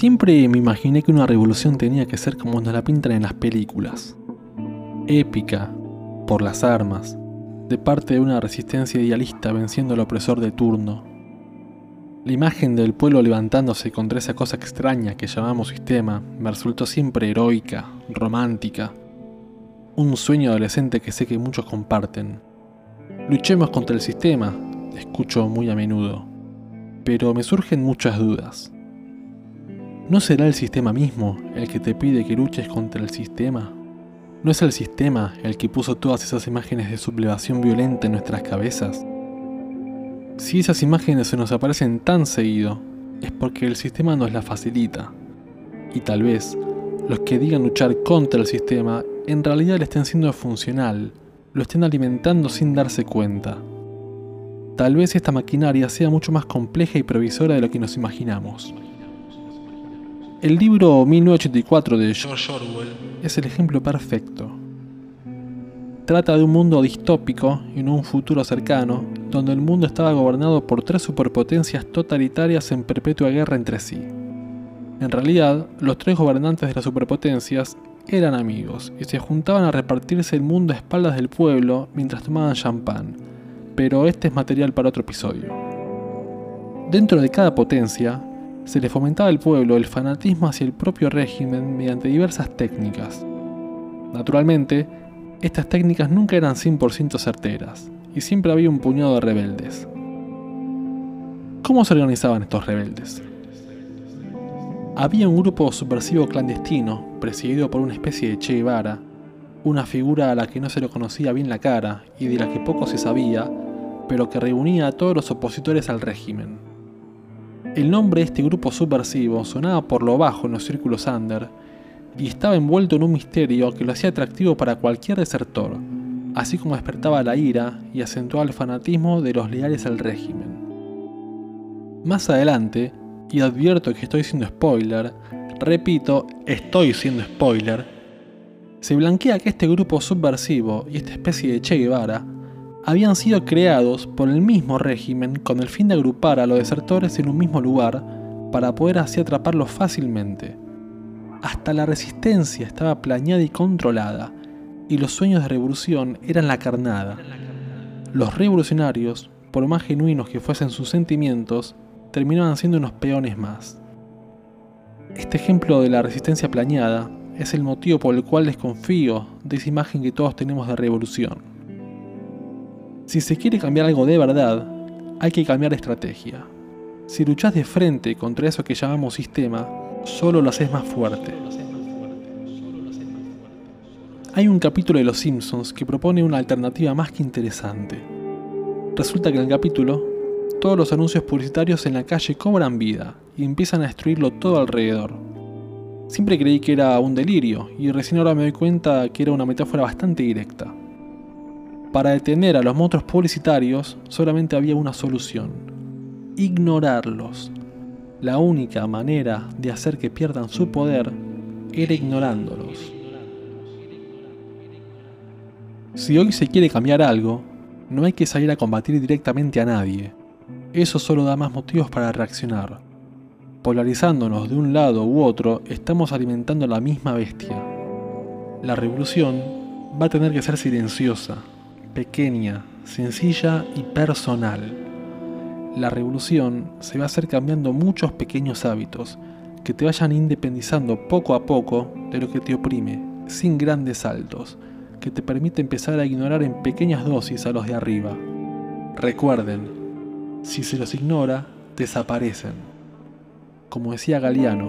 Siempre me imaginé que una revolución tenía que ser como nos la pintan en las películas. Épica, por las armas, de parte de una resistencia idealista venciendo al opresor de turno. La imagen del pueblo levantándose contra esa cosa extraña que llamamos sistema me resultó siempre heroica, romántica, un sueño adolescente que sé que muchos comparten. Luchemos contra el sistema, escucho muy a menudo, pero me surgen muchas dudas. ¿No será el sistema mismo el que te pide que luches contra el sistema? ¿No es el sistema el que puso todas esas imágenes de sublevación violenta en nuestras cabezas? Si esas imágenes se nos aparecen tan seguido, es porque el sistema nos las facilita. Y tal vez los que digan luchar contra el sistema en realidad le estén siendo funcional, lo estén alimentando sin darse cuenta. Tal vez esta maquinaria sea mucho más compleja y previsora de lo que nos imaginamos. El libro 1984 de George Orwell es el ejemplo perfecto. Trata de un mundo distópico en un futuro cercano, donde el mundo estaba gobernado por tres superpotencias totalitarias en perpetua guerra entre sí. En realidad, los tres gobernantes de las superpotencias eran amigos y se juntaban a repartirse el mundo a espaldas del pueblo mientras tomaban champán, pero este es material para otro episodio. Dentro de cada potencia, se le fomentaba al pueblo el fanatismo hacia el propio régimen mediante diversas técnicas. Naturalmente, estas técnicas nunca eran 100% certeras, y siempre había un puñado de rebeldes. ¿Cómo se organizaban estos rebeldes? Había un grupo subversivo clandestino, presidido por una especie de Che Guevara, una figura a la que no se le conocía bien la cara y de la que poco se sabía, pero que reunía a todos los opositores al régimen. El nombre de este grupo subversivo sonaba por lo bajo en los círculos under y estaba envuelto en un misterio que lo hacía atractivo para cualquier desertor, así como despertaba la ira y acentuaba el fanatismo de los leales al régimen. Más adelante, y advierto que estoy siendo spoiler, repito, estoy siendo spoiler, se blanquea que este grupo subversivo y esta especie de Che Guevara habían sido creados por el mismo régimen con el fin de agrupar a los desertores en un mismo lugar para poder así atraparlos fácilmente. Hasta la resistencia estaba planeada y controlada, y los sueños de revolución eran la carnada. Los revolucionarios, por más genuinos que fuesen sus sentimientos, terminaban siendo unos peones más. Este ejemplo de la resistencia planeada es el motivo por el cual desconfío de esa imagen que todos tenemos de revolución. Si se quiere cambiar algo de verdad, hay que cambiar estrategia. Si luchas de frente contra eso que llamamos sistema, solo lo haces más fuerte. Hay un capítulo de Los Simpsons que propone una alternativa más que interesante. Resulta que en el capítulo, todos los anuncios publicitarios en la calle cobran vida y empiezan a destruirlo todo alrededor. Siempre creí que era un delirio y recién ahora me doy cuenta que era una metáfora bastante directa. Para detener a los monstruos publicitarios solamente había una solución. Ignorarlos. La única manera de hacer que pierdan su poder era ignorándolos. Si hoy se quiere cambiar algo, no hay que salir a combatir directamente a nadie. Eso solo da más motivos para reaccionar. Polarizándonos de un lado u otro, estamos alimentando la misma bestia. La revolución va a tener que ser silenciosa, pequeña, sencilla y personal. La revolución se va a hacer cambiando muchos pequeños hábitos que te vayan independizando poco a poco de lo que te oprime, sin grandes saltos, que te permite empezar a ignorar en pequeñas dosis a los de arriba. Recuerden, si se los ignora, desaparecen. Como decía Galeano,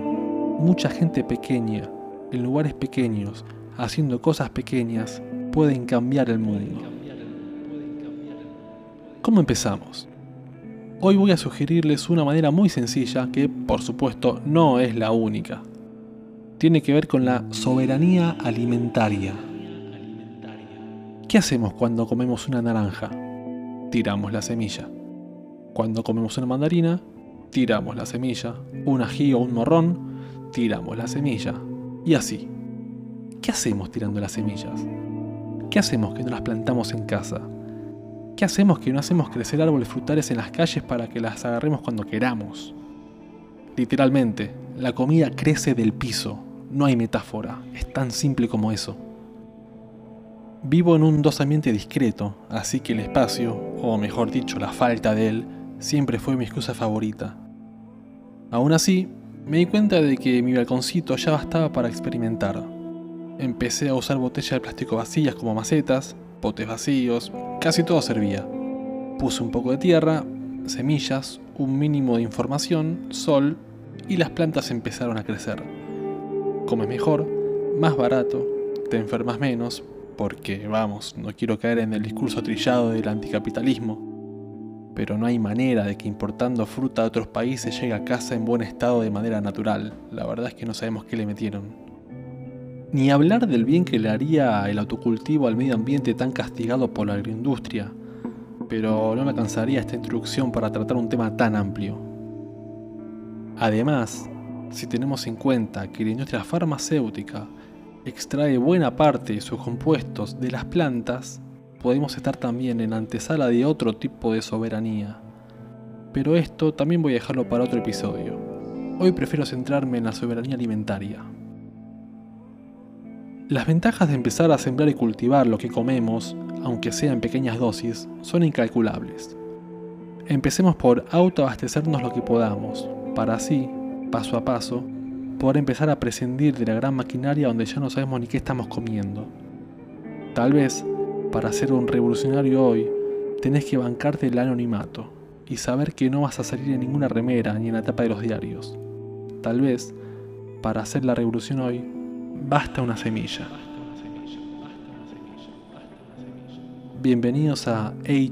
mucha gente pequeña, en lugares pequeños, haciendo cosas pequeñas, pueden cambiar el mundo. ¿Cómo empezamos? Hoy voy a sugerirles una manera muy sencilla que, por supuesto, no es la única. Tiene que ver con la soberanía alimentaria. ¿Qué hacemos cuando comemos una naranja? Tiramos la semilla. Cuando comemos una mandarina, tiramos la semilla. Un ají o un morrón, tiramos la semilla. Y así. ¿Qué hacemos tirando las semillas? ¿Qué hacemos que no las plantamos en casa? ¿Qué hacemos que no hacemos crecer árboles frutales en las calles para que las agarremos cuando queramos? Literalmente, La comida crece del piso, no hay metáfora, es tan simple como eso. Vivo en un dos ambiente discreto, así que el espacio, o mejor dicho, la falta de él, siempre fue mi excusa favorita. Aún así, me di cuenta de que mi balconcito ya bastaba para experimentar. Empecé a usar botellas de plástico vacías como macetas, potes vacíos, casi todo servía. Puse un poco de tierra, semillas, un mínimo de información, sol, y las plantas empezaron a crecer. Comes mejor, más barato, te enfermas menos, porque, vamos, no quiero caer en el discurso trillado del anticapitalismo, pero no hay manera de que importando fruta de otros países llegue a casa en buen estado de manera natural. La verdad es que no sabemos qué le metieron. Ni hablar del bien que le haría el autocultivo al medio ambiente tan castigado por la agroindustria, pero no me alcanzaría esta introducción para tratar un tema tan amplio. Además, si tenemos en cuenta que la industria farmacéutica extrae buena parte de sus compuestos de las plantas, podemos estar también en antesala de otro tipo de soberanía. Pero esto también voy a dejarlo para otro episodio. Hoy prefiero centrarme en la soberanía alimentaria. Las ventajas de empezar a sembrar y cultivar lo que comemos, aunque sea en pequeñas dosis, son incalculables. Empecemos por autoabastecernos lo que podamos, para así, paso a paso, poder empezar a prescindir de la gran maquinaria donde ya no sabemos ni qué estamos comiendo. Tal vez, para ser un revolucionario hoy, tenés que bancarte el anonimato y saber que no vas a salir en ninguna remera ni en la tapa de los diarios. Tal vez, para hacer la revolución hoy, basta una semilla. Bienvenidos a Hey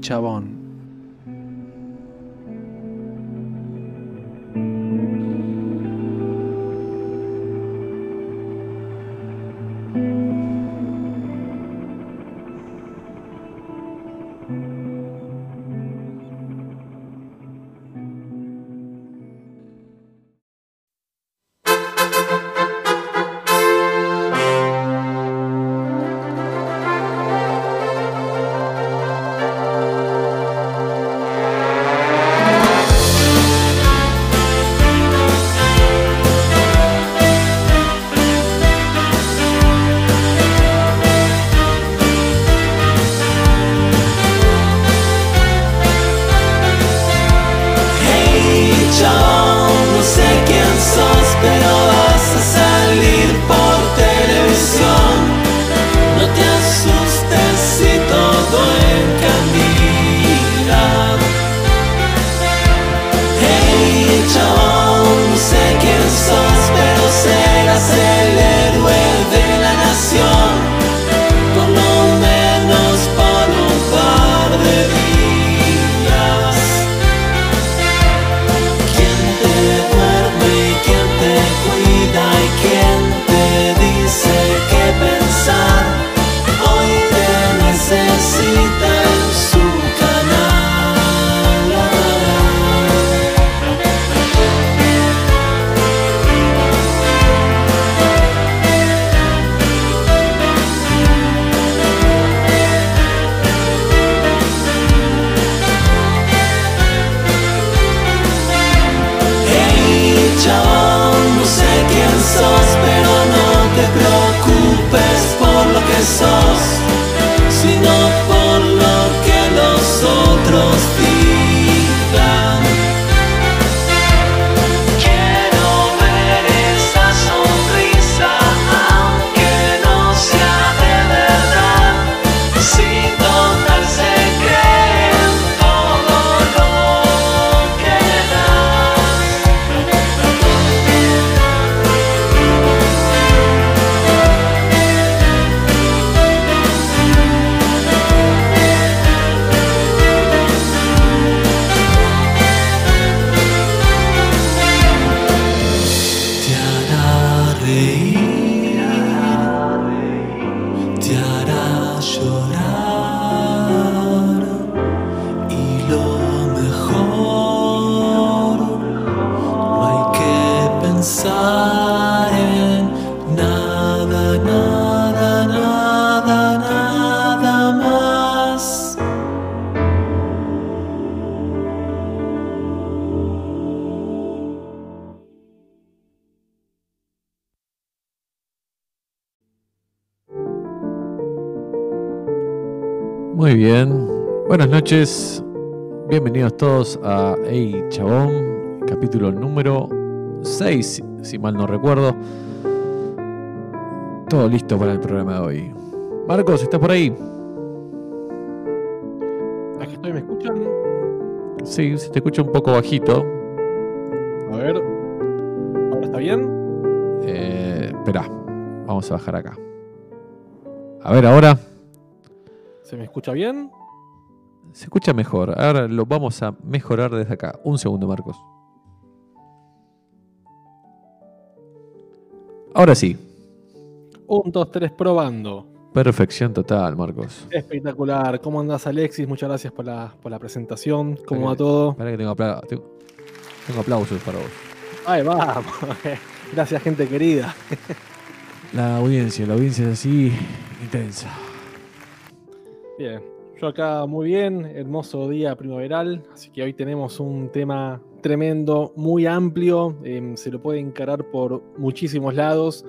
noches. Bienvenidos todos a Ey Chabón, capítulo número 6, si mal no recuerdo. Todo listo para el programa de hoy. Marcos, ¿estás por ahí? Aquí estoy, ¿me escuchan? Sí, se te escucha un poco bajito. A ver. ¿Ahora está bien? Eh, espera, vamos a bajar acá. A ver, ahora. ¿Se me escucha bien? Se escucha mejor. Ahora lo vamos a mejorar desde acá. Un segundo, Marcos. Ahora sí. Un, dos, tres, probando. Perfección total, Marcos. Espectacular. ¿Cómo andás, Alexis? Muchas gracias por la, por la presentación. ¿Cómo va Espera todo? Espera que tengo, apla- tengo- tengo aplausos para vos. Ay, vamos. Gracias, gente querida. La audiencia, la audiencia es así intensa. Bien. Yo acá muy bien, hermoso día primaveral, así que hoy tenemos un tema tremendo, muy amplio, em, se lo puede encarar por muchísimos lados,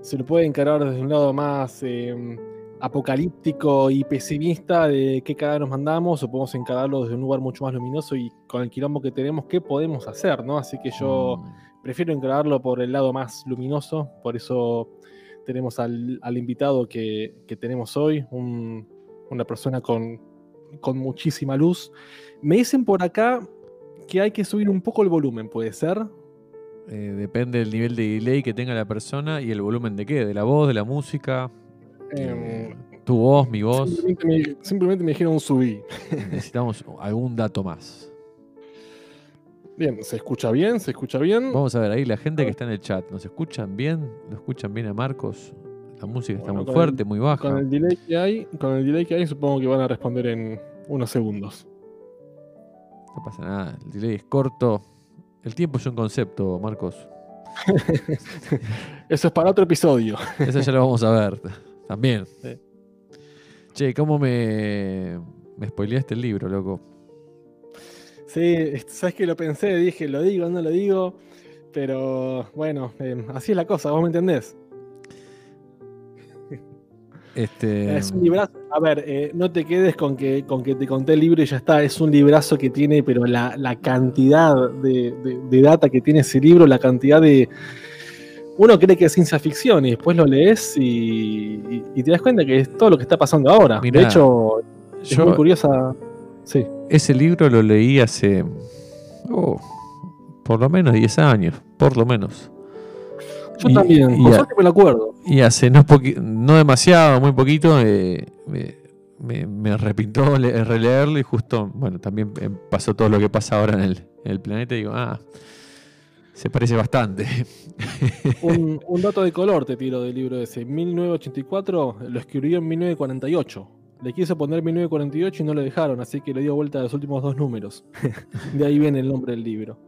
se lo puede encarar desde un lado más em, apocalíptico y pesimista de qué cada nos mandamos, o podemos encararlo desde un lugar mucho más luminoso y con el quilombo que tenemos, qué podemos hacer, ¿no? Así que yo Mm, prefiero encararlo por el lado más luminoso, por eso tenemos al, al invitado que, que tenemos hoy, un- una persona con, con muchísima luz. Me dicen por acá que hay que subir un poco el volumen, ¿puede ser? eh, depende del nivel de delay que tenga la persona y el volumen de qué, de la voz, de la música, Em, tu voz, mi voz. simplemente, me, simplemente me dijeron subí. Necesitamos algún dato más. Bien, ¿se escucha bien? ¿Se escucha bien? Vamos a ver ahí la gente que está en el chat. ¿Nos escuchan bien? ¿Lo escuchan bien a Marcos? La música está muy fuerte, muy baja. Con el delay que hay, con el delay que hay, supongo que van a responder en unos segundos. No pasa nada, el delay es corto. El tiempo es un concepto, Marcos. Eso es para otro episodio. Eso ya lo vamos a ver también. Sí. Che, ¿cómo me, me spoileaste el libro, loco? Sí, sabes que lo pensé, dije, lo digo, no lo digo, pero bueno, em, así es la cosa, vos me entendés. Este, Es un librazo. A ver, eh, no te quedes con que, con que te conté el libro y ya está. Es un librazo que tiene, pero la, la cantidad de, de- de data que tiene ese libro, la cantidad de. Uno cree que es ciencia ficción y después lo lees y, y- y te das cuenta que es todo lo que está pasando ahora. Mirá, de hecho, es yo muy curiosa. Sí. ese libro lo leí hace oh, por lo menos 10 años, por lo menos. Yo Y- también, y por a- suerte me lo acuerdo. Y hace no, no demasiado, muy poquito, eh, me, me, me arrepintó le- releerlo y justo, bueno, también eh, pasó todo lo que pasa ahora en el, en el planeta y digo, ah, se parece bastante. Un, un dato de color te tiro del libro ese. 1984 lo escribió en 1948. Le quiso poner 1948 y no lo dejaron, así que le dio vuelta a los últimos dos números. de ahí viene el nombre del libro.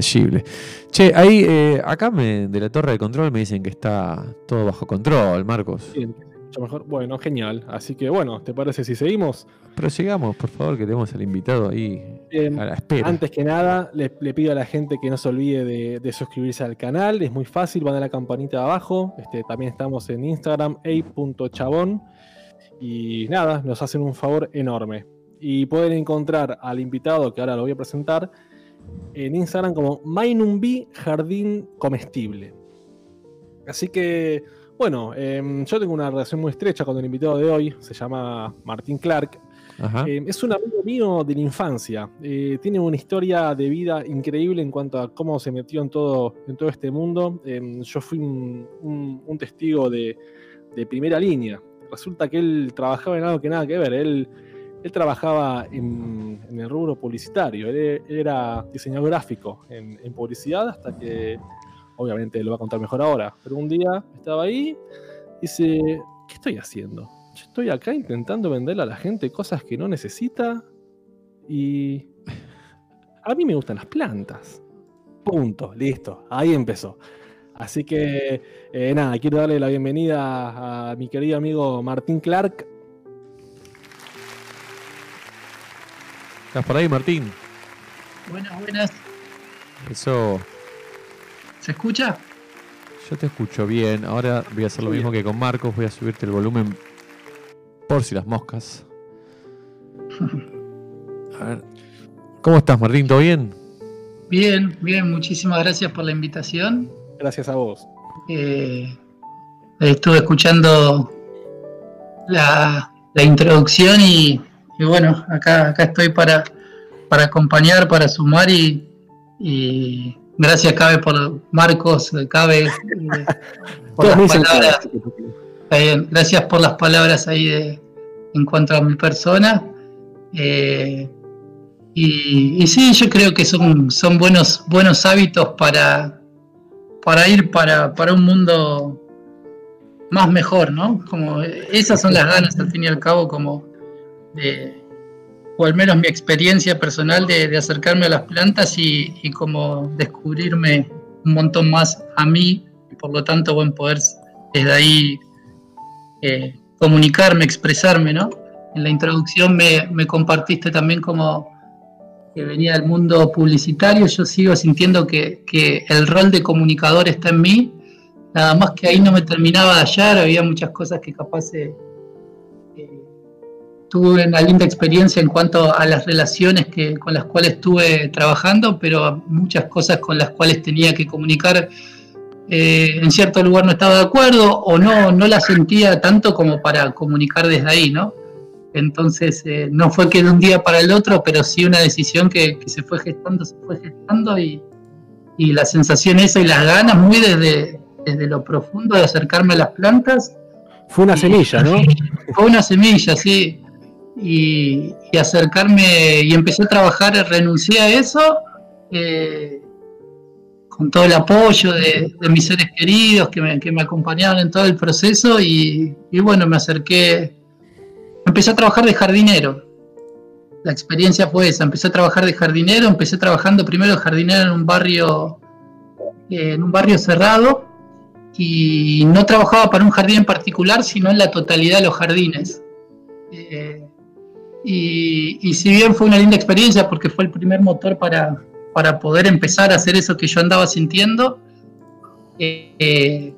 Terrible. Che, ahí, eh, acá me- de la torre de control me dicen que está todo bajo control, Marcos. Bien, mucho mejor. Bueno, genial. Así que bueno, ¿te parece si seguimos? Pero sigamos, por favor, que tenemos al invitado ahí a la espera. Antes que nada, le, le pido a la gente que no se olvide de, de suscribirse al canal. Es muy fácil, van a la campanita de abajo. Este, también estamos en Instagram, a.chabón. Y nada, nos hacen un favor enorme. Y pueden encontrar al invitado, que ahora lo voy a presentar, en Instagram como Mainumbi Jardín Comestible. Así que, bueno, em, yo tengo una relación muy estrecha con el invitado de hoy. Se llama Martín Clark. Eh, es un amigo mío de la infancia. Eh, tiene una historia de vida increíble en cuanto a cómo se metió en todo, en todo este mundo. Eh, yo fui un, un- un testigo de, de primera línea. Resulta que él trabajaba en algo que nada que ver. Él, él trabajaba en, el rubro publicitario. Era diseñador gráfico en, en publicidad hasta que, obviamente, lo va a contar mejor ahora. Pero un día estaba ahí y dice, ¿qué estoy haciendo? Yo estoy acá intentando venderle a la gente cosas que no necesita y a mí me gustan las plantas. Punto, listo, ahí empezó. Así que eh, nada, quiero darle la bienvenida a mi querido amigo Martín Clark. ¿Estás por ahí, Martín? Buenas, buenas. Eso, ¿Se escucha? yo te escucho bien. Ahora voy a hacer lo mismo que con Marcos. Voy a subirte el volumen por si las moscas. A ver. ¿Cómo estás, Martín? ¿Todo bien? Bien, bien, muchísimas gracias por la invitación. Gracias a vos. Eh, estuve escuchando la, introducción y, bueno, acá, acá estoy para, para acompañar, para sumar y, gracias Cabe por Marcos, Cabe por las palabras. gracias por las palabras ahí de, en cuanto a mi persona. Eh, y, sí, yo creo que son, son buenos, buenos hábitos para, para ir para, para un mundo más mejor, ¿no? Como esas son las ganas al fin y al cabo, como o al menos mi experiencia personal de, acercarme a las plantas y, y, como descubrirme un montón más a mí y por lo tanto buen poder desde ahí eh, comunicarme, expresarme, ¿no? En la introducción me, compartiste también como que venía del mundo publicitario, yo sigo sintiendo que, el rol de comunicador está en mí, nada más que ahí no me terminaba de hallar, había muchas cosas que capaz eh, eh, tuve una linda experiencia en cuanto a las relaciones que, con las cuales estuve trabajando, pero muchas cosas con las cuales tenía que comunicar eh, en cierto lugar no estaba de acuerdo o no, no la sentía tanto como para comunicar desde ahí, ¿no? Entonces, eh, no fue que de un día para el otro, pero sí una decisión que, se fue gestando, se fue gestando y, la sensación esa y las ganas muy desde, desde lo profundo de acercarme a las plantas. Fue una semilla, ¿no? Fue una semilla, sí. Y, acercarme y empecé a trabajar, renuncié a eso eh, con todo el apoyo de, mis seres queridos que me, que me, acompañaron en todo el proceso y, bueno, me acerqué empecé a trabajar de jardinero. La experiencia fue esa, empecé a trabajar de jardinero, empecé trabajando primero de jardinero en un barrio, eh, en un barrio cerrado y no trabajaba para un jardín en particular, sino en la totalidad de los jardines. Eh, y, si bien fue una linda experiencia porque fue el primer motor para, para poder empezar a hacer eso que yo andaba sintiendo, eh,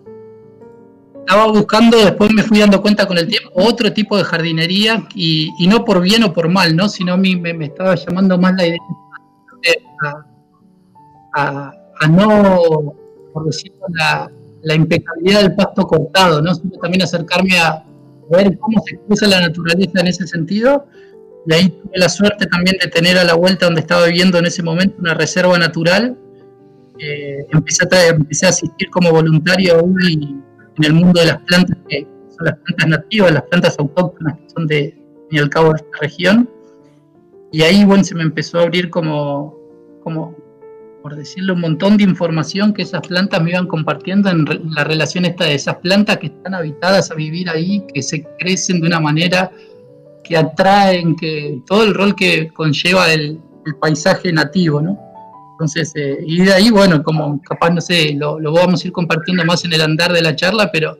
estaba buscando, después me fui dando cuenta con el tiempo, otro tipo de jardinería y, no por bien o por mal, ¿no? Sino a mí me, estaba llamando más la idea a, no, por decirlo, la, la, impecabilidad del pasto cortado, ¿no? Sino también acercarme a ver cómo se expresa la naturaleza en ese sentido. Y ahí tuve la suerte también de tener a la vuelta donde estaba viviendo en ese momento una reserva natural. Eh, empecé, a, empecé a asistir como voluntario y en el mundo de las plantas, que son las plantas nativas, las plantas autóctonas que son de, y al cabo de esta región. Y ahí, bueno, se me empezó a abrir como, como, por decirlo, un montón de información que esas plantas me iban compartiendo en la relación esta de esas plantas que están habitadas a vivir ahí, que se crecen de una manera que atraen, que todo el rol que conlleva el, paisaje nativo, ¿no? Entonces, eh, y de ahí, bueno, como capaz, no sé, lo, vamos a ir compartiendo más en el andar de la charla, pero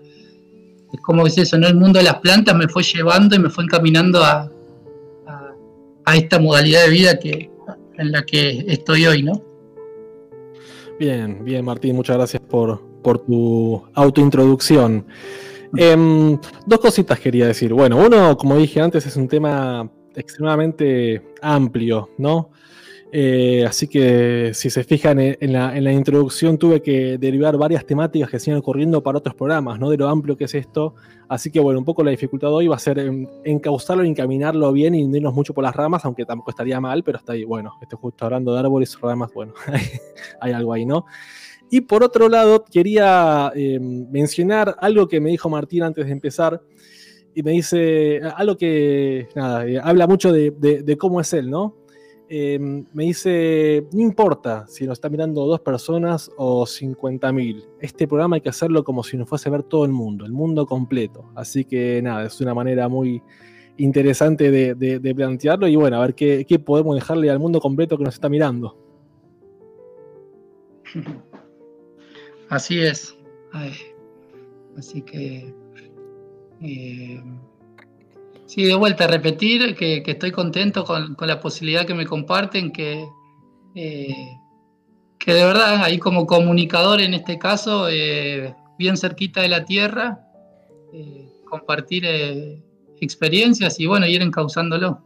es como es eso, ¿no? El mundo de las plantas me fue llevando y me fue encaminando a, a, esta modalidad de vida que, en la que estoy hoy, ¿no? Bien, bien, Martín, muchas gracias por, por tu autointroducción. Em, dos cositas quería decir. Bueno, uno, como dije antes, es un tema extremadamente amplio, ¿no? Eh, así que si se fijan en la, introducción tuve que derivar varias temáticas que siguen ocurriendo para otros programas, ¿no? De lo amplio que es esto. Así que bueno, un poco la dificultad hoy va a ser encauzarlo, encaminarlo bien y no irnos mucho por las ramas, aunque tampoco estaría mal, pero está ahí, bueno, estoy justo hablando de árboles y ramas, bueno, hay, algo ahí, ¿no? Y por otro lado, quería eh, mencionar algo que me dijo Martín antes de empezar, y me dice algo que, nada, eh, habla mucho de cómo es él, ¿no? Em, me dice, no importa si nos está mirando dos personas o 50.000, este programa hay que hacerlo como si nos fuese a ver todo el mundo, el mundo completo. Así que nada, es una manera muy interesante de, plantearlo y bueno, a ver qué, podemos dejarle al mundo completo que nos está mirando. Así es. así que... Eh, Sí, de vuelta a repetir que, estoy contento con, la posibilidad que me comparten, que, eh, que de verdad ahí como comunicador en este caso, eh, bien cerquita de la tierra, eh, compartir experiencias y bueno, ir encauzándolo.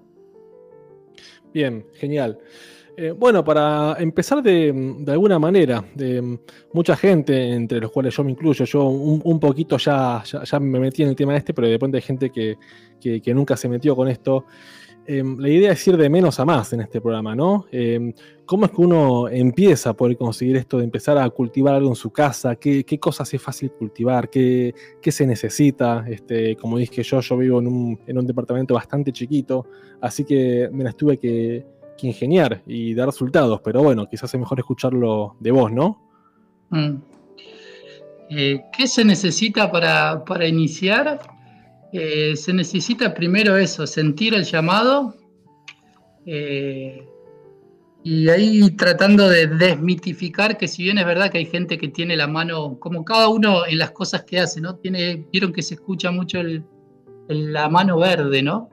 Bien, genial. Eh, bueno, para empezar de, alguna manera, de mucha gente, entre los cuales yo me incluyo, yo un, poquito ya, me metí en el tema este, pero de pronto hay gente que, nunca se metió con esto. Em, la idea es ir de menos a más en este programa, ¿no? Em, ¿Cómo es que uno empieza a poder conseguir esto de empezar a cultivar algo en su casa? ¿Qué, cosas es fácil cultivar? ¿Qué, se necesita? Este, como dije yo, yo vivo en un, departamento bastante chiquito, así que me las tuve que, ingeniar y dar resultados, pero bueno, quizás es mejor escucharlo de vos, ¿no? Mm. Eh, ¿Qué se necesita para, para iniciar? Eh, se necesita primero eso, sentir el llamado eh, y ahí tratando de desmitificar que si bien es verdad que hay gente que tiene la mano, como cada uno en las cosas que hace, ¿no? Vieron que se escucha mucho la mano verde, ¿no?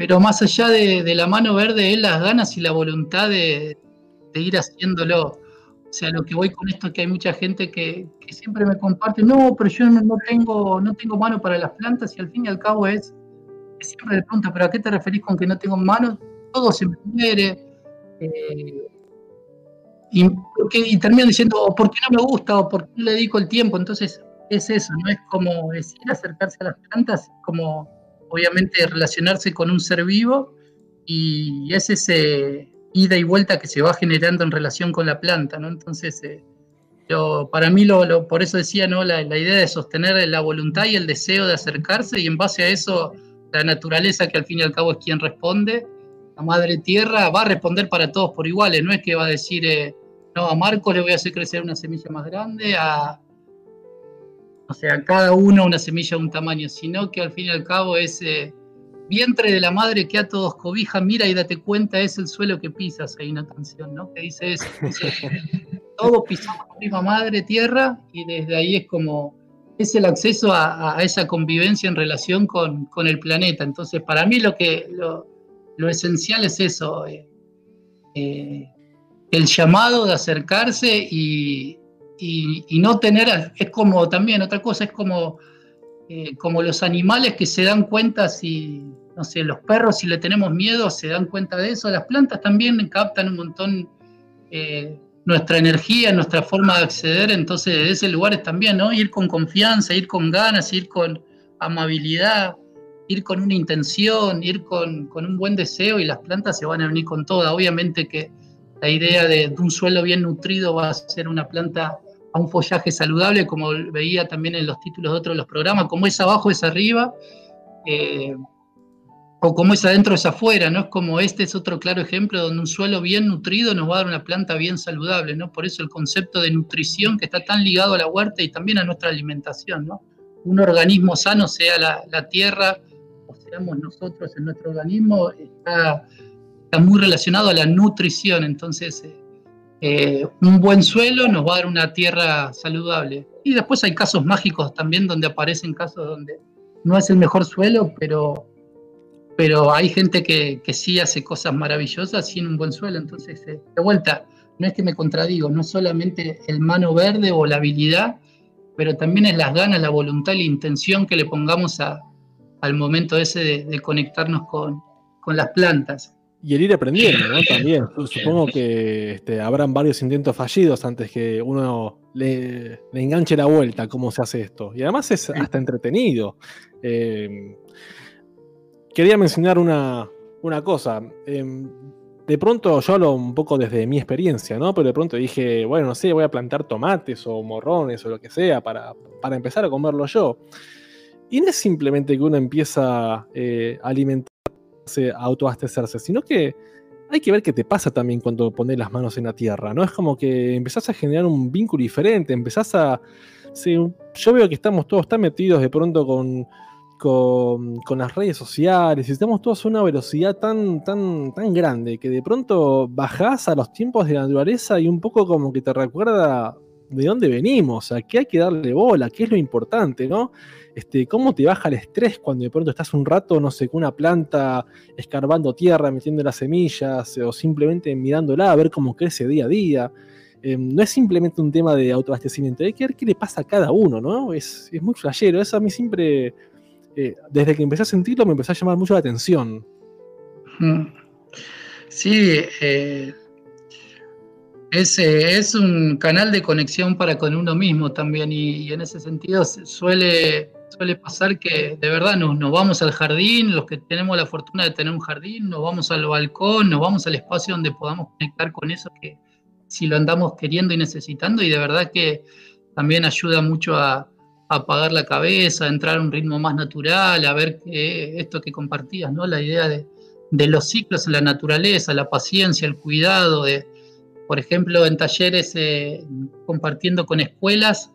Pero más allá de, la mano verde es las ganas y la voluntad de ir haciéndolo. O sea, lo que voy con esto es que hay mucha gente que, siempre me comparte, no, pero yo no, tengo, no tengo mano para las plantas y al fin y al cabo es, siempre le pregunto, pero ¿a qué te referís con que no tengo mano? Todo se me muere. Eh, y, terminan diciendo, o por qué no me gusta, o por qué no le dedico el tiempo. Entonces, es eso, no es como decir acercarse a las plantas, como obviamente relacionarse con un ser vivo y es ese ida y vuelta que se va generando en relación con la planta, ¿no? Entonces, eh, para mí, lo, por eso decía, ¿no? La, idea de sostener la voluntad y el deseo de acercarse y en base a eso, la naturaleza, que al fin y al cabo es quien responde, la madre tierra va a responder para todos por iguales, no es que va a decir, eh, no, a Marco le voy a hacer crecer una semilla más grande, a, o sea, cada uno una semilla de un tamaño, sino que al fin y al cabo es... Eh, vientre de la madre que a todos cobija, mira y date cuenta, es el suelo que pisas. Hay una canción, ¿no? Que dice eso. todos pisamos la misma madre tierra y desde ahí es como, es el acceso a, esa convivencia en relación con, el planeta. Entonces, para mí lo que, lo, esencial es eso, eh, eh, el llamado de acercarse y, no tener, es como también otra cosa, es como... Eh, como los animales que se dan cuenta si, no sé, los perros si le tenemos miedo se dan cuenta de eso, las plantas también captan un montón eh, nuestra energía, nuestra forma de acceder, entonces de ese lugar también, ¿no? Ir con confianza, ir con ganas, ir con amabilidad, ir con una intención, ir con, un buen deseo y las plantas se van a venir con toda. Obviamente que la idea de, un suelo bien nutrido va a ser una planta a un follaje saludable, como veía también en los títulos de otros de los programas, como es abajo es arriba. Eh, o como es adentro es afuera, ¿no? Es como este es otro claro ejemplo donde un suelo bien nutrido nos va a dar una planta bien saludable, ¿no? Por eso el concepto de nutrición que está tan ligado a la huerta y también a nuestra alimentación, ¿no? Un organismo sano, sea la, tierra o seamos nosotros en nuestro organismo, está, muy relacionado a la nutrición, entonces eh, eh, un buen suelo nos va a dar una tierra saludable. Y después hay casos mágicos también donde aparecen casos donde no es el mejor suelo, pero pero hay gente que, sí hace cosas maravillosas sin un buen suelo. Entonces, eh, de vuelta, no es que me contradigo, no solamente el mano verde o la habilidad, pero también es las ganas, la voluntad la intención que le pongamos al momento ese de, conectarnos con, las plantas. Y el ir aprendiendo, ¿no? También. Supongo que este, habrán varios intentos fallidos antes que uno le, enganche la vuelta cómo se hace esto. Y además es hasta entretenido. Eh, quería mencionar una, cosa. Em, de pronto yo hablo un poco desde mi experiencia, ¿no? Pero de pronto dije, bueno, no sé, voy a plantar tomates o morrones o lo que sea para, empezar a comerlo yo. Y no es simplemente que uno empieza eh, a alimentarse, a autoabastecerse, sino que hay que ver qué te pasa también cuando pones las manos en la tierra, ¿no? Es como que empezás a generar un vínculo diferente, empezás a... yo veo que estamos todos tan metidos de pronto con con, las redes sociales y estamos todos a una velocidad tan, tan, tan grande que de pronto bajás a los tiempos de la naturaleza y un poco como que te recuerda de dónde venimos, a qué hay que darle bola, qué es lo importante, ¿no? Este, cómo te baja el estrés cuando de pronto estás un rato, no sé, con una planta escarbando tierra, metiendo las semillas o simplemente mirándola a ver cómo crece día a día. Eh, no es simplemente un tema de autoabastecimiento, hay que ver qué le pasa a cada uno, ¿no? Es, es muy flashero, eso a mí siempre eh, desde que empecé a sentirlo me empezó a llamar mucho la atención. Sí, eh, es, un canal de conexión para con uno mismo también y, en ese sentido suele, suele pasar que de verdad nos, vamos al jardín, los que tenemos la fortuna de tener un jardín, nos vamos al balcón, nos vamos al espacio donde podamos conectar con eso que si lo andamos queriendo y necesitando y de verdad que también ayuda mucho a, apagar la cabeza, a entrar a un ritmo más natural, a ver esto que compartías, ¿no? La idea de, de los ciclos en la naturaleza, la paciencia, el cuidado, de, por ejemplo, en talleres eh, compartiendo con escuelas,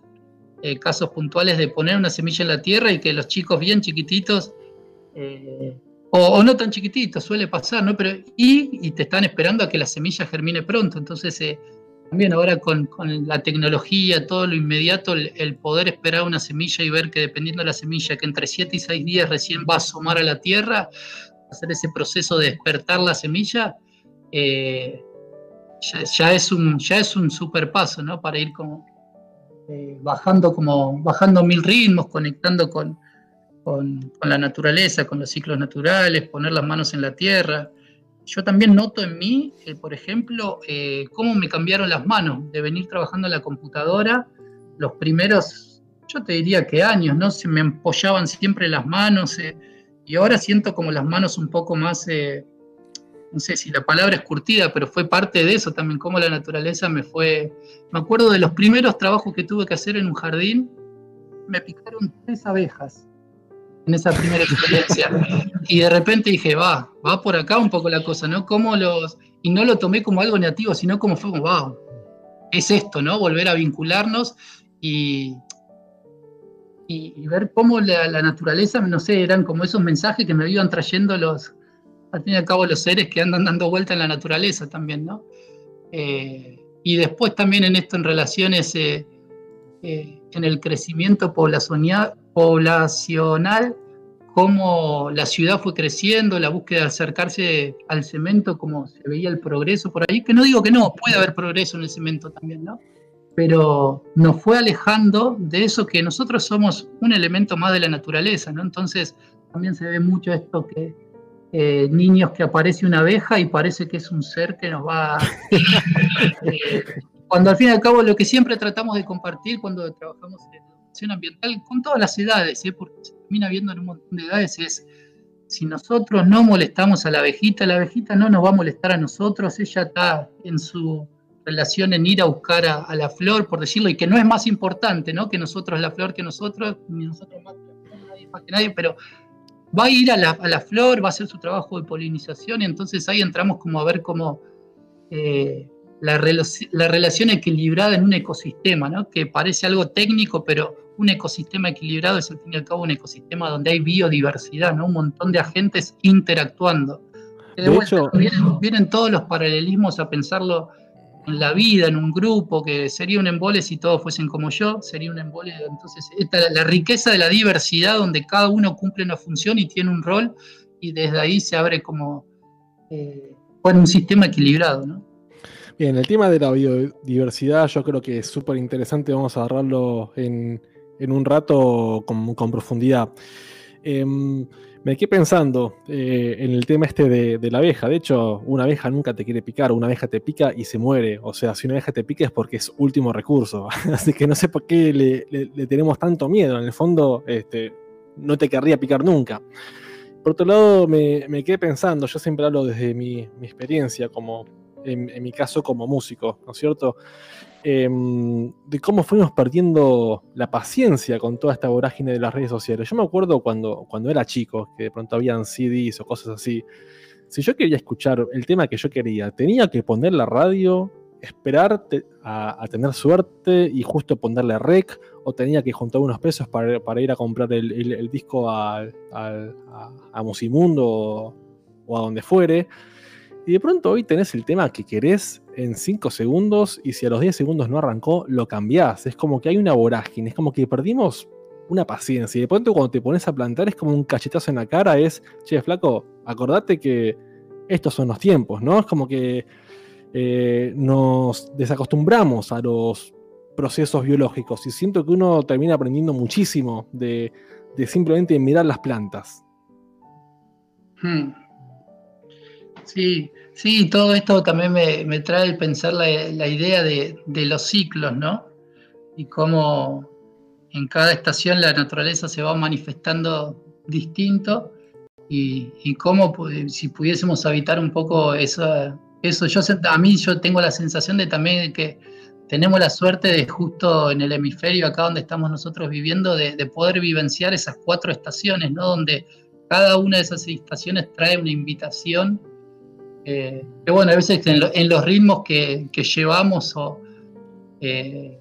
eh, casos puntuales de poner una semilla en la tierra y que los chicos bien chiquititos, eh, o, no tan chiquititos, suele pasar, ¿no? Pero, y, te están esperando a que la semilla germine pronto. Entonces, también ahora con, la tecnología, todo lo inmediato, el, poder esperar una semilla y ver que dependiendo de la semilla, que entre 7 y 6 días recién va a asomar a la tierra, hacer ese proceso de despertar la semilla, ya, es un, ya es un super paso, ¿no? Para ir como eh, bajando como bajando mil ritmos, conectando con, con, la naturaleza, con los ciclos naturales, poner las manos en la tierra. Yo también noto en mí, eh, por ejemplo, eh, cómo me cambiaron las manos de venir trabajando en la computadora. Los primeros, yo te diría que años, ¿no? Se me empollaban siempre las manos y ahora siento como las manos un poco más no sé si la palabra es curtida, pero fue parte de eso también, cómo la naturaleza me fue... Me acuerdo de los primeros trabajos que tuve que hacer en un jardín, me picaron tres abejas en esa primera experiencia. y de repente dije, va, va por acá un poco la cosa, ¿no? Cómo los... Y no lo tomé como algo negativo, sino como fue, wow, es esto, ¿no? Volver a vincularnos y, y, ver cómo la, la, naturaleza, no sé, eran como esos mensajes que me iban trayendo los, al fin y al cabo los seres que andan dando vuelta en la naturaleza también, ¿no? Eh, y después también en esto, en relaciones, eh, eh, en el crecimiento poblacional, cómo la ciudad fue creciendo, la búsqueda de acercarse al cemento, cómo se veía el progreso por ahí, que no digo que no, puede haber progreso en el cemento también, ¿no? Pero nos fue alejando de eso que nosotros somos un elemento más de la naturaleza, ¿no? Entonces también se ve mucho esto que eh, niños que aparece una abeja y parece que es un ser que nos va... Cuando al fin y al cabo lo que siempre tratamos de compartir cuando trabajamos en educación ambiental, con todas las edades, ¿eh? porque se termina viendo en un montón de edades, es si nosotros no molestamos a la abejita, la abejita no nos va a molestar a nosotros, ella está en su relación en ir a buscar a, la flor, por decirlo, y que no es más importante, ¿no? Que nosotros la flor que nosotros, ni nosotros más que nadie más que nadie, pero va a ir a la, flor, va a hacer su trabajo de polinización y entonces ahí entramos como a ver cómo eh, la, relación equilibrada en un ecosistema, ¿no? que parece algo técnico, pero un ecosistema equilibrado es al fin y al cabo un ecosistema donde hay biodiversidad, ¿no? un montón de agentes interactuando. De, hecho, vienen todos los paralelismos a pensarlo en la vida, en un grupo, que sería un embole si todos fuesen como yo, sería un embole. Entonces, esta, la riqueza de la diversidad, donde cada uno cumple una función y tiene un rol, y desde ahí se abre como eh, un sistema equilibrado. ¿no? Bien, el tema de la biodiversidad yo creo que es súper interesante, vamos a agarrarlo en, en un rato con, profundidad. Em, me quedé pensando eh, en el tema este de, la abeja. De hecho, una abeja nunca te quiere picar, una abeja te pica y se muere. O sea, si una abeja te pica es porque es último recurso. Así que no sé por qué le, tenemos tanto miedo. En el fondo, este, no te querría picar nunca. Por otro lado, me, quedé pensando, yo siempre hablo desde mi, experiencia, como en, mi caso como músico, ¿no es cierto? Em, de cómo fuimos perdiendo la paciencia con toda esta vorágine de las redes sociales. Yo me acuerdo cuando, cuando era chico, que de pronto habían CDs o cosas así. Si yo quería escuchar el tema que yo quería, tenía que poner la radio, esperar a, tener suerte y justo ponerle rec, o tenía que juntar unos pesos para, ir a comprar el, disco a, a, Musimundo o a donde fuere. Y de pronto hoy tenés el tema que querés en 5 segundos y si a los 10 segundos no arrancó, lo cambiás. Es como que hay una vorágine, es como que perdimos una paciencia. Y de pronto cuando te pones a plantar es como un cachetazo en la cara, es, che, flaco, acordate que estos son los tiempos, ¿no? Es como que eh, nos desacostumbramos a los procesos biológicos y siento que uno termina aprendiendo muchísimo de, de simplemente mirar las plantas. Hmm. Sí, sí, todo esto también me, trae el pensar la, idea de, los ciclos, ¿no? Y cómo en cada estación la naturaleza se va manifestando distinto y, cómo si pudiésemos habitar un poco eso, eso yo a mí yo tengo la sensación de también que tenemos la suerte de justo en el hemisferio acá donde estamos nosotros viviendo de, de poder vivenciar esas cuatro estaciones, ¿no? Donde cada una de esas estaciones trae una invitación eh, que bueno, a veces en, los ritmos que, llevamos o eh,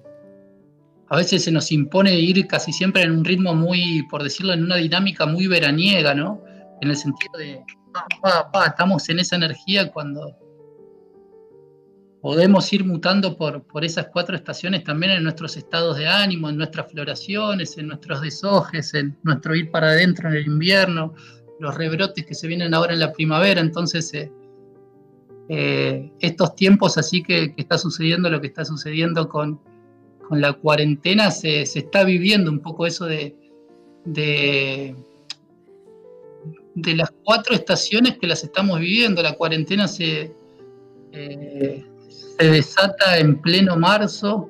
a veces se nos impone ir casi siempre en un ritmo muy, por decirlo, en una dinámica muy veraniega, ¿no? En el sentido de, estamos en esa energía cuando podemos ir mutando por, esas cuatro estaciones también en nuestros estados de ánimo, en nuestras floraciones, en nuestros deshojes, en nuestro ir para adentro en el invierno, los rebrotes que se vienen ahora en la primavera, entonces... Eh, eh, estos tiempos así que, está sucediendo lo que está sucediendo con, la cuarentena, se, está viviendo un poco eso de, de, las cuatro estaciones que las estamos viviendo. La cuarentena se, eh, se desata en pleno marzo,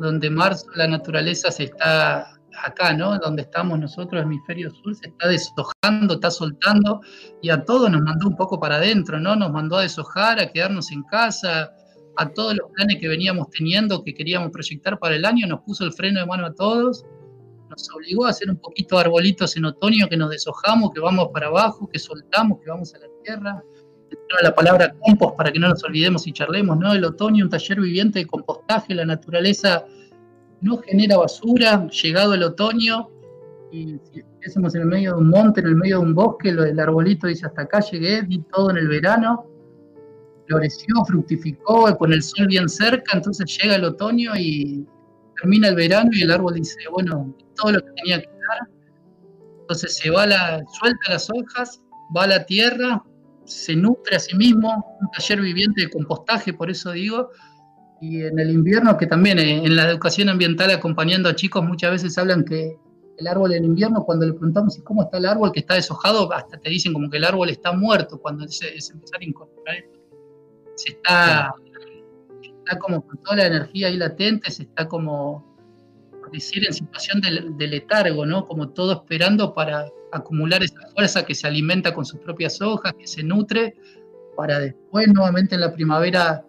donde marzo la naturaleza se está acá, ¿no? Donde estamos nosotros, hemisferio sur, se está deshojando, está soltando y a todos nos mandó un poco para adentro, ¿no? Nos mandó a deshojar, a quedarnos en casa, a todos los planes que veníamos teniendo, que queríamos proyectar para el año, nos puso el freno de mano a todos, nos obligó a hacer un poquito de arbolitos en otoño, que nos deshojamos, que vamos para abajo, que soltamos, que vamos a la tierra. La palabra compost para que no nos olvidemos y charlemos, ¿no? El otoño, un taller viviente de compostaje, la naturaleza no genera basura, llegado el otoño, y si estuviésemos en el medio de un monte, en el medio de un bosque, lo del arbolito dice hasta acá llegué, vi todo en el verano, floreció, fructificó, con el sol bien cerca, entonces llega el otoño y termina el verano y el árbol dice, bueno, todo lo que tenía que dar, entonces se va la, suelta las hojas, va a la tierra, se nutre a sí mismo, un taller viviente de compostaje, por eso digo, y en el invierno, que también eh, en la educación ambiental acompañando a chicos muchas veces hablan que el árbol en invierno, cuando le preguntamos cómo está el árbol que está deshojado, hasta te dicen como que el árbol está muerto cuando es, empezar a incorporar. Se está, está como con toda la energía ahí latente, se está como, por decir, en situación de, de letargo, ¿no? Como todo esperando para acumular esa fuerza que se alimenta con sus propias hojas, que se nutre, para después nuevamente en la primavera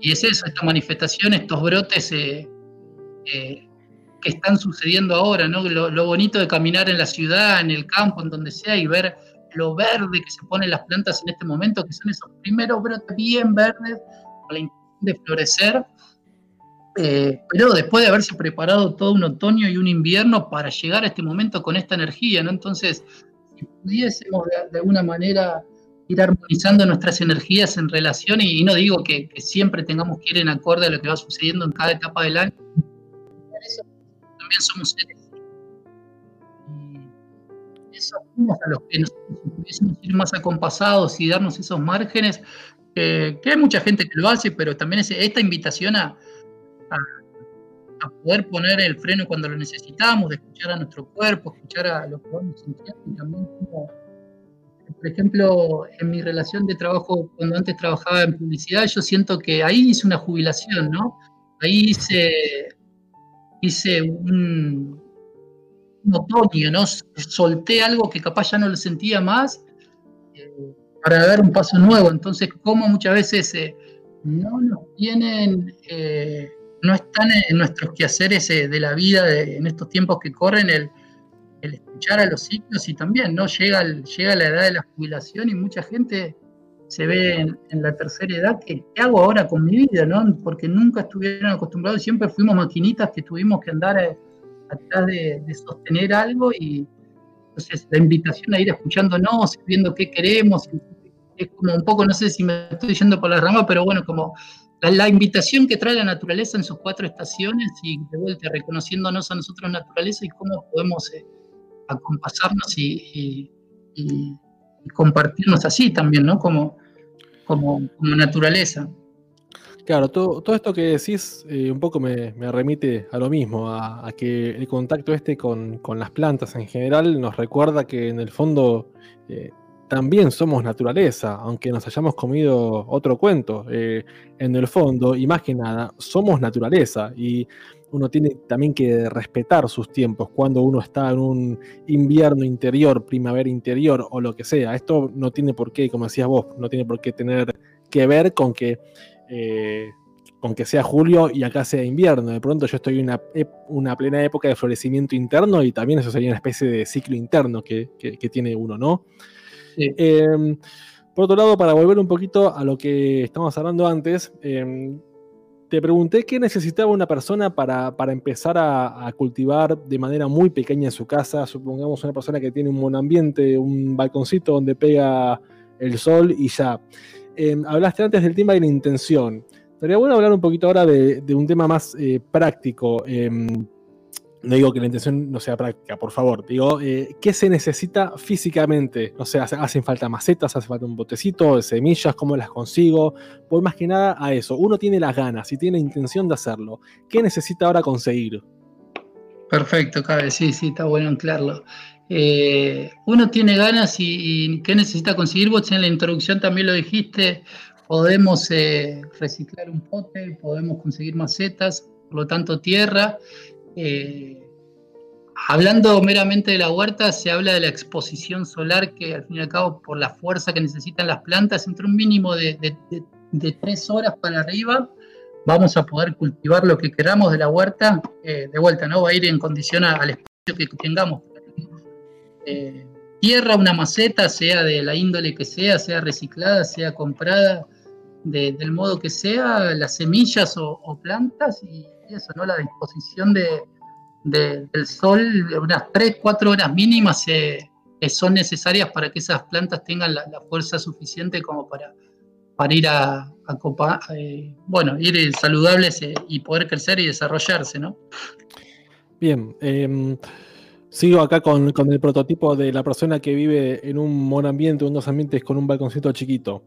y es eso, esta manifestación, estos brotes eh, eh, que están sucediendo ahora, ¿no? Lo, bonito de caminar en la ciudad, en el campo, en donde sea, y ver lo verde que se ponen las plantas en este momento, que son esos primeros brotes bien verdes, con la intención de florecer, eh, pero después de haberse preparado todo un otoño y un invierno para llegar a este momento con esta energía, ¿no? Entonces, si pudiésemos de alguna manera ir armonizando nuestras energías en relación, y, no digo que, siempre tengamos que ir en acorde a lo que va sucediendo en cada etapa del año, también somos seres. Y eso a los que nosotros pudiésemos ir más acompasados y darnos esos márgenes, que hay mucha gente que lo hace, pero también es esta invitación a, a, poder poner el freno cuando lo necesitamos, de escuchar a nuestro cuerpo, escuchar a lo que vamos sintiendo y también como por ejemplo, en mi relación de trabajo, cuando antes trabajaba en publicidad, yo siento que ahí hice una jubilación, ¿no? Ahí hice, hice un, otoño, ¿no? Solté algo que capaz ya no lo sentía más eh, para dar un paso nuevo. Entonces, como muchas veces eh, no nos tienen, eh, no están en nuestros quehaceres de la vida en estos tiempos que corren el el escuchar a los ciclos y también, ¿no? Llega, llega la edad de la jubilación y mucha gente se ve en, la tercera edad, ¿qué, hago ahora con mi vida, no? Porque nunca estuvieron acostumbrados, siempre fuimos maquinitas que tuvimos que andar eh, atrás de, sostener algo y entonces la invitación a ir escuchándonos, viendo qué queremos, es como un poco, no sé si me estoy yendo por la rama, pero bueno, como la, invitación que trae la naturaleza en sus cuatro estaciones y de vuelta reconociéndonos a nosotros naturaleza y cómo podemos... Eh, acompasarnos y, compartirnos así también, ¿no? Como, como, naturaleza. Claro, todo, todo esto que decís eh, un poco me, me remite a lo mismo, a, a que el contacto este con, con las plantas en general nos recuerda que en el fondo eh, también somos naturaleza, aunque nos hayamos comido otro cuento. eh, en el fondo, y más que nada, somos naturaleza y uno tiene también que respetar sus tiempos cuando uno está en un invierno interior, primavera interior o lo que sea. Esto no tiene por qué, como decías vos, no tiene por qué tener que ver con que, eh, con que sea julio y acá sea invierno. De pronto yo estoy en una, una plena época de florecimiento interno y también eso sería una especie de ciclo interno que, que- que tiene uno, ¿no? Sí. Eh, por otro lado, para volver un poquito a lo que estábamos hablando antes, eh, te pregunté qué necesitaba una persona para, para empezar a, cultivar de manera muy pequeña en su casa. Supongamos una persona que tiene un monambiente, un balconcito donde pega el sol y ya. Eh, hablaste antes del tema de la intención. Estaría bueno hablar un poquito ahora de, de un tema más eh, práctico. Eh, no digo que la intención no sea práctica, por favor. Digo, eh, ¿qué se necesita físicamente? No sé, hace- hacen falta macetas, hace falta un botecito, semillas, ¿cómo las consigo? Voy más que nada a eso. Uno tiene las ganas y tiene intención de hacerlo. ¿Qué necesita ahora conseguir? Perfecto, cabe, sí, sí, está bueno anclarlo. Eh, uno tiene ganas y, y ¿qué necesita conseguir? Vos en la introducción también lo dijiste, podemos eh, reciclar un pote, podemos conseguir macetas, por lo tanto tierra. Eh, hablando meramente de la huerta, se habla de la exposición solar que al fin y al cabo por la fuerza que necesitan las plantas, entre un mínimo de, de- de- de tres horas para arriba, vamos a poder cultivar lo que queramos de la huerta, eh, de vuelta, ¿no? Va a ir en condición a- al espacio que tengamos. Eh, tierra, una maceta, sea de la índole que sea, sea reciclada, sea comprada, de- del modo que sea, las semillas o, o plantas y eso, ¿no? La disposición de, de- del sol, unas 3, 4 horas mínimas eh, son necesarias para que esas plantas tengan la, fuerza suficiente como para, para ir a, a eh, bueno, ir eh, saludables eh, y poder crecer y desarrollarse, ¿no? Bien, em, sigo acá con, con el prototipo de la persona que vive en un monambiente, en unos ambientes con un balconcito chiquito.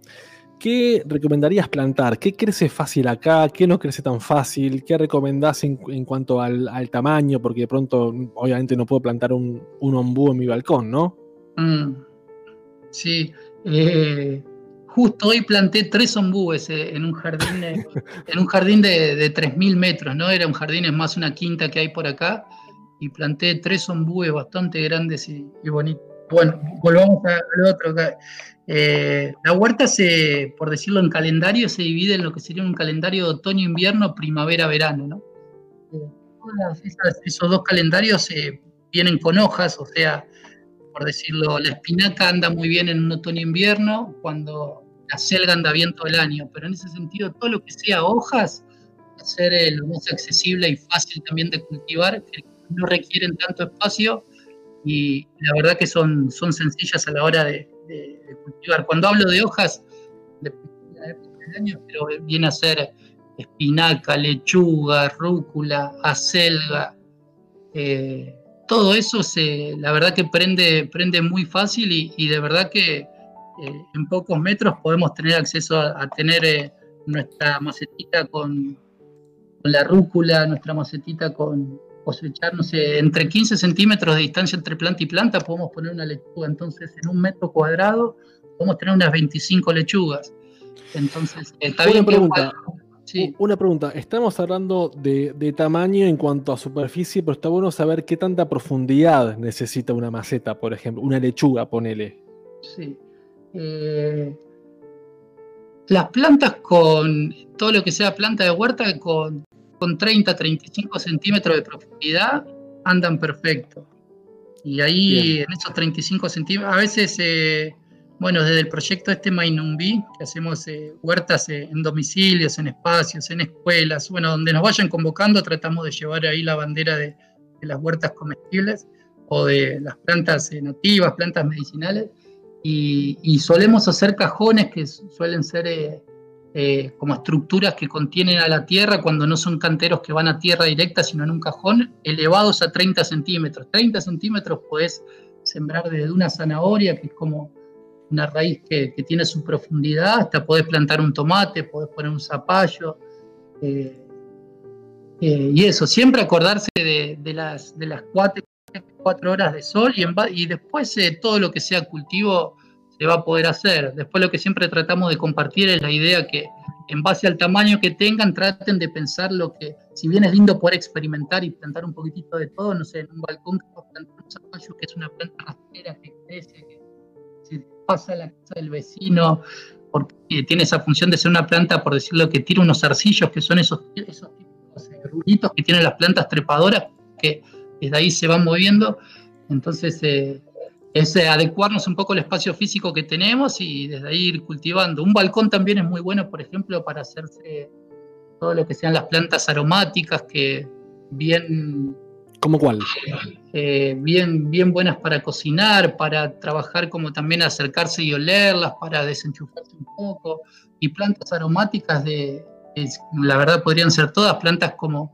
¿Qué recomendarías plantar? ¿Qué crece fácil acá? ¿Qué no crece tan fácil? ¿Qué recomendás en, en cuanto al, al tamaño? Porque de pronto, obviamente, no puedo plantar un, un ombú en mi balcón, ¿no? Mm, sí, eh, justo hoy planté tres ombúes eh, en un jardín, eh, en un jardín de, de 3.000 metros, ¿no? Era un jardín, es más una quinta que hay por acá, y planté tres ombúes bastante grandes y, y bonitos. Bueno, volvamos al otro. Eh, la huerta, se, por decirlo en calendario, se divide en lo que sería un calendario de otoño-invierno, primavera-verano, ¿no? Eh, todas esas- esos dos calendarios eh, vienen con hojas, o sea, por decirlo, la espinaca anda muy bien en un otoño-invierno, cuando la selga anda bien todo el año, pero en ese sentido todo lo que sea hojas va a ser eh, lo más accesible y fácil también de cultivar, que no requieren tanto espacio y la verdad que son, son sencillas a la hora de- de cultivar. Cuando hablo de hojas, pero viene a ser espinaca, lechuga, rúcula, acelga, eh, todo eso se, la verdad que prende, prende muy fácil y, de verdad que eh, en pocos metros podemos tener acceso a, tener eh, nuestra macetita con la rúcula, nuestra macetita con cosechar, no sé, entre 15 centímetros de distancia entre planta y planta podemos poner una lechuga. Entonces, en un metro cuadrado podemos tener unas 25 lechugas. Entonces, eh, está Una bien pregunta. sí. Una pregunta, estamos hablando de, de tamaño en cuanto a superficie, pero está bueno saber qué tanta profundidad necesita una maceta, por ejemplo, una lechuga, ponele. Sí. Eh, las plantas con todo lo que sea planta de huerta con, con 30, 35 centímetros de profundidad andan perfecto. Y ahí Bien. en esos 35 centímetros, a veces, eh, bueno, desde el proyecto este Mainumbi, que hacemos eh, huertas eh, en domicilios, en espacios, en escuelas, bueno, donde nos vayan convocando, tratamos de llevar ahí la bandera de, de las huertas comestibles o de las plantas eh, nativas, plantas medicinales y, y solemos hacer cajones que su- suelen ser eh, como estructuras que contienen a la tierra cuando no son canteros que van a tierra directa, sino en un cajón, elevados a 30 centímetros. 30 centímetros puedes sembrar desde una zanahoria, que es como una raíz que, tiene su profundidad, hasta podés plantar un tomate, podés poner un zapallo. Eh, eh, y eso, siempre acordarse de, las, de cuatro, horas de sol y, y después todo lo que sea cultivo se va a poder hacer. Después lo que siempre tratamos de compartir es la idea que en base al tamaño que tengan, traten de pensar lo que, si bien es lindo poder experimentar y plantar un poquitito de todo, no sé, en un balcón que plantar un zapallo, que es una planta rastrera que crece, que se pasa a la casa del vecino, porque tiene esa función de ser una planta, por decirlo, que tira unos arcillos, que son esos, esos rulitos que tienen las plantas trepadoras, que desde ahí se van moviendo. Entonces, eh, es adecuarnos un poco al espacio físico que tenemos y desde ahí ir cultivando. Un balcón también es muy bueno, por ejemplo, para hacerse todo lo que sean las plantas aromáticas que bien... ¿Cómo cuál? Eh, bien, bien buenas para cocinar, para trabajar como también acercarse y olerlas, para desenchufarse un poco. Y plantas aromáticas de, la verdad podrían ser todas plantas como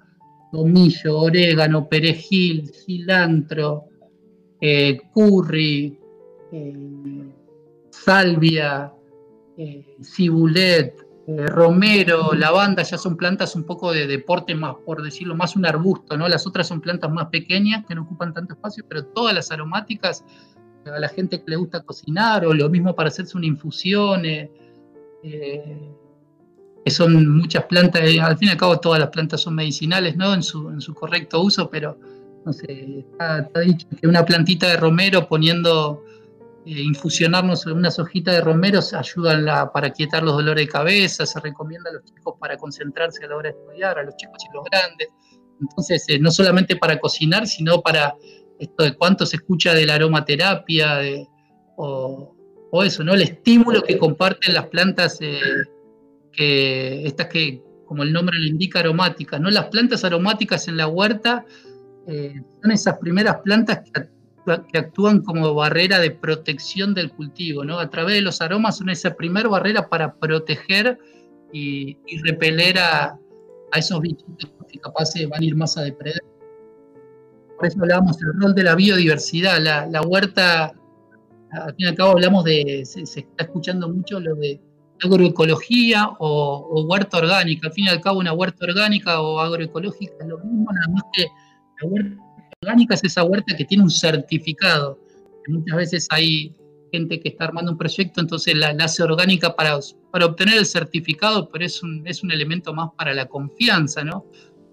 tomillo, orégano, perejil, cilantro, eh, curry, eh, salvia, eh, cibulet, romero, lavanda, ya son plantas un poco de deporte más, por decirlo, más un arbusto, ¿no? Las otras son plantas más pequeñas que no ocupan tanto espacio, pero todas las aromáticas, a la gente que le gusta cocinar, o lo mismo para hacerse una infusión, que son muchas plantas, al fin y al cabo todas las plantas son medicinales, ¿no? En su correcto uso, pero no sé, está, dicho que una plantita de romero poniendo, eh, infusionarnos unas hojitas de romero ayudan para quietar los dolores de cabeza, se recomienda a los chicos para concentrarse a la hora de estudiar, a los chicos y los grandes. Entonces, eh, no solamente para cocinar, sino para esto de cuánto se escucha de la aromaterapia, o, eso, ¿no? El estímulo que comparten las plantas, eh, estas que, como el nombre lo indica, aromáticas, ¿no? Las plantas aromáticas en la huerta eh, son esas primeras plantas que, actúan como barrera de protección del cultivo, ¿no? A través de los aromas son esa primera barrera para proteger y, repeler a, esos bichitos que capaz van a ir más a depredar. Por eso hablábamos del rol de la biodiversidad. La, huerta, al fin y al cabo hablamos de, se, está escuchando mucho lo de agroecología o, o, huerta orgánica. Al fin y al cabo una huerta orgánica o agroecológica es lo mismo, nada más que la huerta orgánica es esa huerta que tiene un certificado. Muchas veces hay gente que está armando un proyecto, entonces la, hace orgánica para, para obtener el certificado, pero es un, es un elemento más para la confianza, ¿no?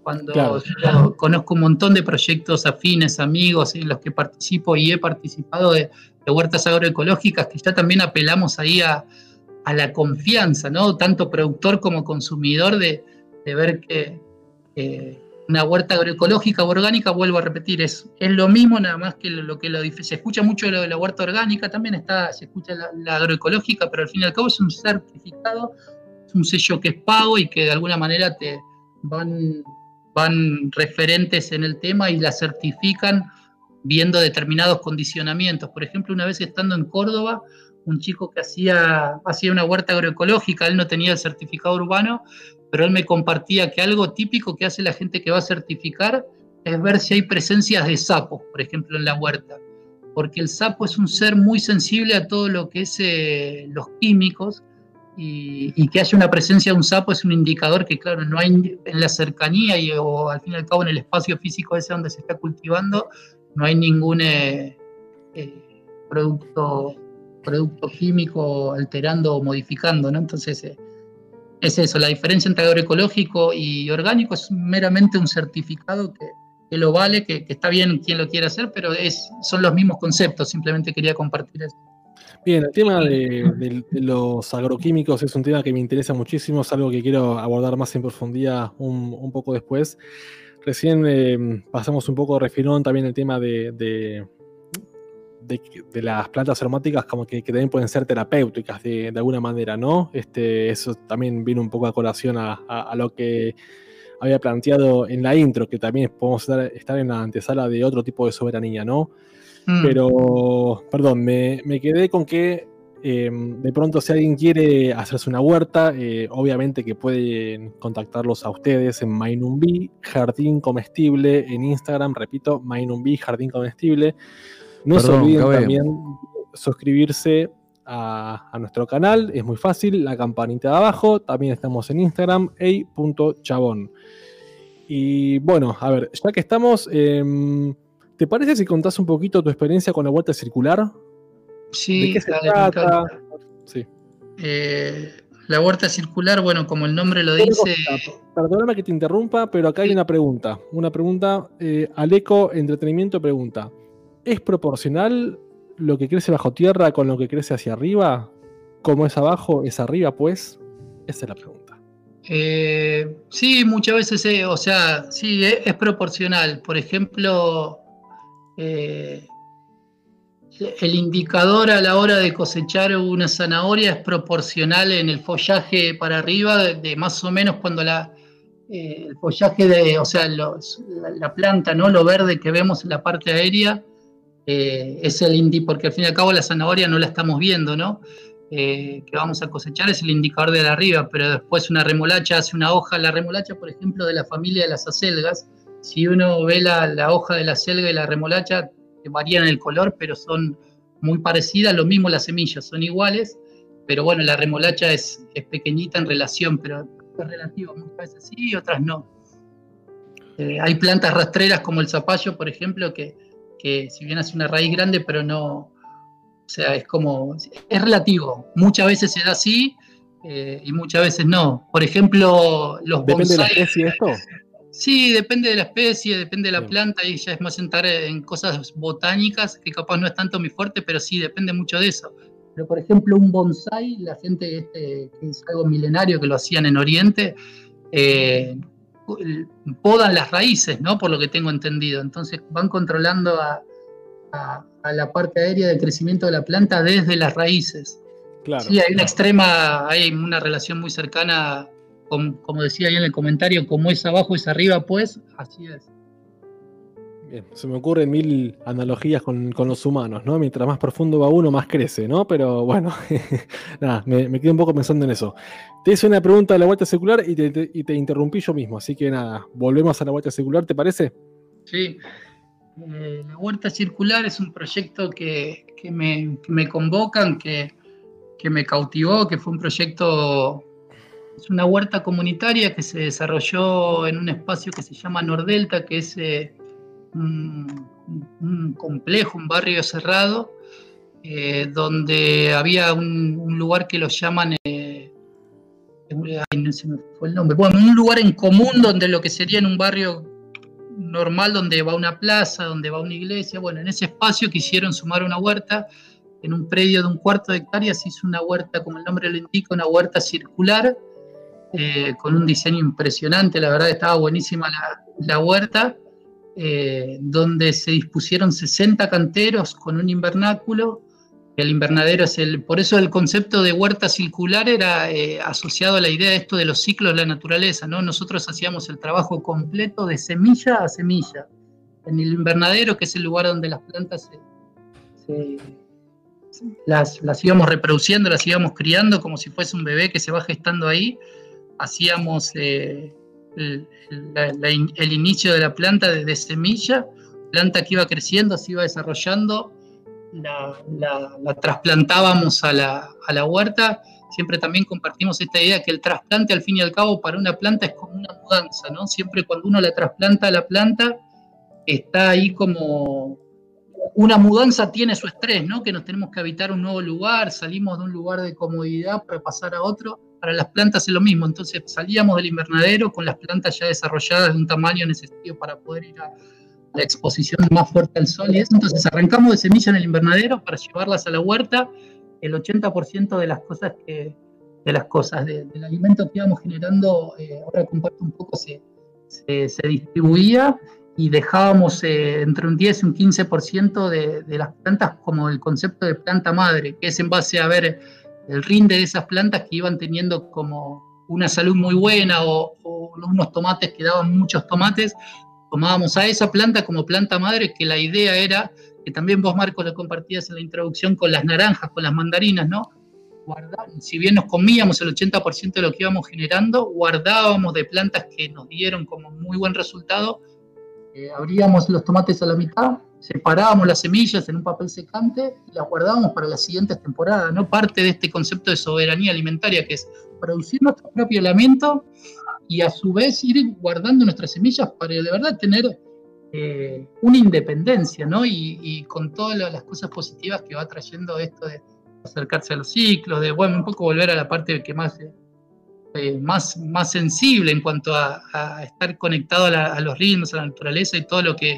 Cuando yo conozco un montón de proyectos afines, amigos en los que participo y he participado de, huertas agroecológicas, que ya también apelamos ahí a, la confianza, ¿no? Tanto productor como consumidor, de, ver que, una huerta agroecológica o orgánica, vuelvo a repetir, es, es lo mismo, nada más que lo, que lo se escucha mucho lo de la huerta orgánica, también está, se escucha la, agroecológica, pero al fin y al cabo es un certificado, es un sello que es pago y que de alguna manera te van, van referentes en el tema y la certifican viendo determinados condicionamientos. Por ejemplo, una vez estando en Córdoba, un chico que hacía, hacía una huerta agroecológica, él no tenía el certificado urbano, pero él me compartía que algo típico que hace la gente que va a certificar es ver si hay presencias de sapos, por ejemplo, en la huerta, porque el sapo es un ser muy sensible a todo lo que es eh, los químicos y, que haya una presencia de un sapo es un indicador que, claro, no hay en la cercanía y, o al fin y al cabo en el espacio físico ese donde se está cultivando, no hay ningún eh, eh, producto, producto químico alterando o modificando, ¿no? Entonces, es eso, la diferencia entre agroecológico y orgánico es meramente un certificado que, lo vale, que, está bien quien lo quiera hacer, pero es, son los mismos conceptos, simplemente quería compartir eso. Bien, el tema de, los agroquímicos es un tema que me interesa muchísimo, es algo que quiero abordar más en profundidad un, poco después. Recién eh, pasamos un poco refirón también el tema de, las plantas aromáticas como que, también pueden ser terapéuticas de, alguna manera, ¿no? Este, eso también viene un poco a colación a, lo que había planteado en la intro, que también podemos estar, en la antesala de otro tipo de soberanía, ¿no? Mm. Pero, perdón, me, quedé con que em, de pronto si alguien quiere hacerse una huerta, eh, obviamente que pueden contactarlos a ustedes en Mainumbi, Jardín Comestible, en Instagram, repito, Mainumbi, Jardín Comestible. No se olviden también suscribirse a, nuestro canal, es muy fácil, la campanita de abajo, también estamos en Instagram, ey.chabón. Y bueno, a ver, ya que estamos, em, ¿te parece si contás un poquito tu experiencia con la vuelta circular? Sí, ¿De trata? Sí. Eh, la huerta circular, bueno, como el nombre lo dice. Perdóname que te interrumpa, pero acá hay una pregunta. Una pregunta. Eh, Aleco Entretenimiento pregunta: ¿Es proporcional lo que crece bajo tierra con lo que crece hacia arriba? ¿Cómo es abajo, es arriba, pues? Esa es la pregunta. Eh, sí, muchas veces, eh, o sea, sí, es, proporcional. Por ejemplo, eh, el indicador a la hora de cosechar una zanahoria es proporcional en el follaje para arriba, de, más o menos cuando la, el follaje de, o sea, la, planta, ¿no? Lo verde que vemos en la parte aérea eh, es el indi, porque al fin y al cabo la zanahoria no la estamos viendo, ¿no? Eh, que vamos a cosechar es el indicador de arriba, pero después una remolacha hace una hoja, la remolacha, por ejemplo, de la familia de las acelgas, si uno ve la, la hoja de la acelga y la remolacha, varían el color, pero son muy parecidas, lo mismo las semillas, son iguales, pero bueno, la remolacha es, es pequeñita en relación, pero es relativa, muchas veces sí y otras no. Eh, hay plantas rastreras como el zapallo, por ejemplo, que, que si bien hace una raíz grande, pero no, o sea, es como, es relativo. Muchas veces se da así eh, y muchas veces no. Por ejemplo, los ¿Depende de la especie esto? Sí, depende de la especie, depende de la planta, y ya es más entrar en cosas botánicas, que capaz no es tanto mi fuerte, pero sí, depende mucho de eso. Pero por ejemplo, un bonsai, la gente, este, que es algo milenario que lo hacían en Oriente, eh, podan las raíces, ¿no? Por lo que tengo entendido. Entonces van controlando a, la parte aérea del crecimiento de la planta desde las raíces. Claro. Sí, hay una extrema, hay una relación muy cercana, como decía ahí en el comentario, como es abajo es arriba, pues así es se me ocurren mil analogías con, los humanos, ¿no? Mientras más profundo va uno, más crece, ¿no? Pero bueno, nada, me, me, quedé un poco pensando en eso. Te hice una pregunta de la vuelta secular y te, interrumpí yo mismo, así que nada, volvemos a la vuelta circular, ¿te parece? Sí. Eh, la Huerta Circular es un proyecto que, me, convocan, que, me cautivó, que fue un proyecto, es una huerta comunitaria que se desarrolló en un espacio que se llama Nordelta, que es eh, un, complejo, un barrio cerrado, eh, donde había un, lugar que lo llaman, eh, no se me fue el nombre, bueno, un lugar en común donde lo que sería en un barrio normal, donde va una plaza, donde va una iglesia, bueno, en ese espacio quisieron sumar una huerta, en un predio de un cuarto de hectárea se hizo una huerta, como el nombre lo indica, una huerta circular, eh, con un diseño impresionante, la verdad estaba buenísima la huerta. Eh, donde se dispusieron 60 canteros con un invernáculo. El invernadero es el, por eso el concepto de huerta circular era eh, asociado a la idea de esto de los ciclos de la naturaleza, ¿no? Nosotros hacíamos el trabajo completo de semilla a semilla. En el invernadero, que es el lugar donde las plantas las, las íbamos reproduciendo, las íbamos criando como si fuese un bebé que se va gestando ahí, hacíamos eh, el, inicio de la planta desde semilla, planta que iba creciendo, se iba desarrollando, la, trasplantábamos a la, huerta. Siempre también compartimos esta idea que el trasplante al fin y al cabo para una planta es como una mudanza, ¿no? Siempre cuando uno la trasplanta a la planta, está ahí como una mudanza tiene su estrés, ¿no? Que nos tenemos que habitar un nuevo lugar, salimos de un lugar de comodidad para pasar a otro para las plantas es lo mismo. Entonces salíamos del invernadero con las plantas ya desarrolladas de un tamaño necesario para poder ir a la exposición más fuerte al sol y eso. Entonces arrancamos de semilla en el invernadero para llevarlas a la huerta. El 80% de las cosas que de las cosas del alimento que íbamos generando, eh, ahora comparto un poco, se, se, distribuía y dejábamos eh, entre un 10 y un 15% de, de las plantas como el concepto de planta madre, que es en base a ver el rinde de esas plantas que iban teniendo como una salud muy buena o, unos tomates que daban muchos tomates, tomábamos a esa planta como planta madre, que la idea era, que también vos Marcos lo compartías en la introducción con las naranjas, con las mandarinas, ¿no? si bien nos comíamos el 80% de lo que íbamos generando, guardábamos de plantas que nos dieron como muy buen resultado, eh, abríamos los tomates a la mitad, separábamos las semillas en un papel secante y las guardábamos para las siguientes temporadas, ¿no? Parte de este concepto de soberanía alimentaria, que es producir nuestro propio alimento y a su vez ir guardando nuestras semillas para de verdad tener eh, una independencia, ¿no? Y, con todas las cosas positivas que va trayendo esto de acercarse a los ciclos, de, bueno, un poco volver a la parte que más... Eh, más, más sensible en cuanto a, estar conectado a, los ritmos, a la naturaleza y todo lo que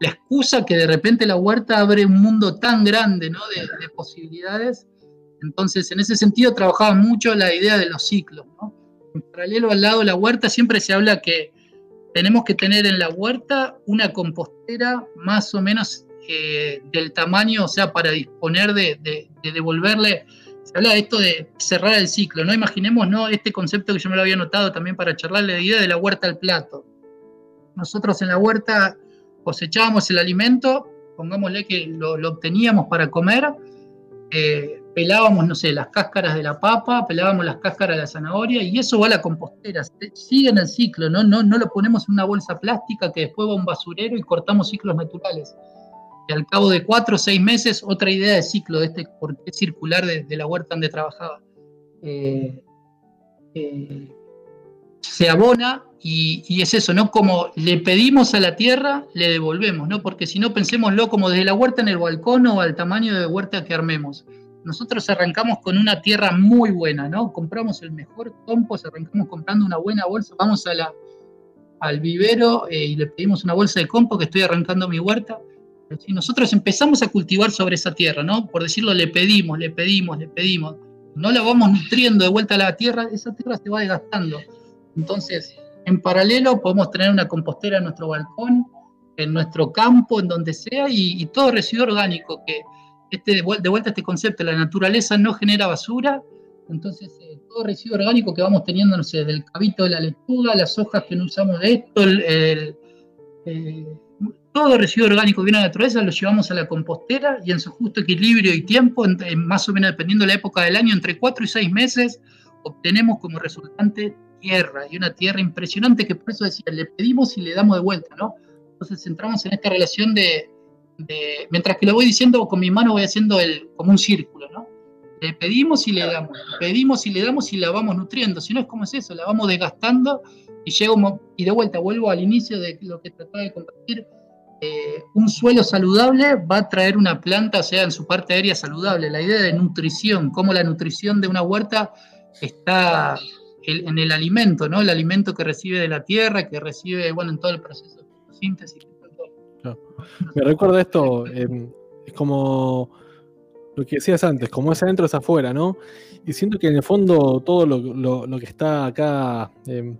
la excusa que de repente la huerta abre un mundo tan grande ¿no? de, posibilidades. Entonces, en ese sentido, trabajaba mucho la idea de los ciclos. En paralelo al lado de la huerta, siempre se habla que tenemos que tener en la huerta una compostera más o menos eh, del tamaño, o sea, para disponer de, de, devolverle. Se habla de esto de cerrar el ciclo, ¿no? Imaginemos, ¿no? Este concepto que yo me lo había notado también para charlar, la idea de la huerta al plato. Nosotros en la huerta cosechábamos el alimento, pongámosle que lo, obteníamos para comer, eh, pelábamos, no sé, las cáscaras de la papa, pelábamos las cáscaras de la zanahoria y eso va a la compostera, sigue en el ciclo, ¿no? No, no lo ponemos en una bolsa plástica que después va a un basurero y cortamos ciclos naturales. Y al cabo de cuatro o seis meses, otra idea de ciclo de este por circular de, la huerta donde trabajaba. Eh, eh, se abona y, es eso, ¿no? Como le pedimos a la tierra, le devolvemos, ¿no? Porque si no, pensémoslo como desde la huerta en el balcón o al tamaño de huerta que armemos. Nosotros arrancamos con una tierra muy buena, ¿no? Compramos el mejor compost, arrancamos comprando una buena bolsa, vamos a la, al vivero eh, y le pedimos una bolsa de compost que estoy arrancando mi huerta. Nosotros empezamos a cultivar sobre esa tierra, ¿no? Por decirlo, le pedimos, le pedimos, le pedimos. No la vamos nutriendo de vuelta a la tierra, esa tierra se va desgastando. Entonces, en paralelo podemos tener una compostera en nuestro balcón, en nuestro campo, en donde sea, y, todo residuo orgánico, que este, de vuelta a este concepto, la naturaleza no genera basura, entonces eh, todo residuo orgánico que vamos teniendo, no sé, del cabito de la lechuga, las hojas que no usamos de esto, eh, todo residuo orgánico que viene de la naturaleza lo llevamos a la compostera y en su justo equilibrio y tiempo, más o menos dependiendo de la época del año, entre 4 y 6 meses, obtenemos como resultante tierra, y una tierra impresionante que por eso decía, le pedimos y le damos de vuelta, ¿no? Entonces entramos en esta relación de, mientras que lo voy diciendo con mi mano voy haciendo el, como un círculo, ¿no? Le pedimos y le damos, pedimos y le damos y la vamos nutriendo, si no es como es eso, la vamos desgastando y llego, y de vuelta vuelvo al inicio de lo que trataba de compartir, eh, un suelo saludable va a traer una planta, o sea, en su parte aérea saludable, la idea de nutrición, cómo la nutrición de una huerta está en el alimento, ¿no? El alimento que recibe de la tierra, que recibe, bueno, en todo el proceso de síntesis. Me recuerda esto, em, es como lo que decías antes, como es adentro es afuera, ¿no? Y siento que en el fondo todo lo, que está acá eh,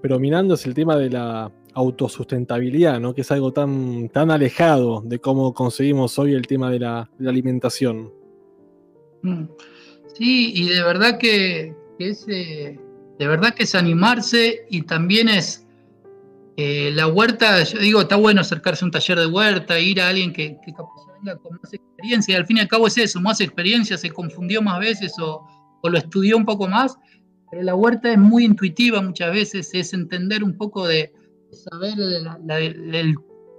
predominando es el tema de la autosustentabilidad, ¿no? Que es algo tan, tan alejado de cómo conseguimos hoy el tema de la, alimentación. Mm. Sí, y de verdad que, que ese de verdad que es animarse y también es eh, la huerta, yo digo, está bueno acercarse a un taller de huerta, ir a alguien que, que venga con más experiencia, y al fin y al cabo es eso, más experiencia, se confundió más veces o, lo estudió un poco más, pero la huerta es muy intuitiva muchas veces, es entender un poco de, saber el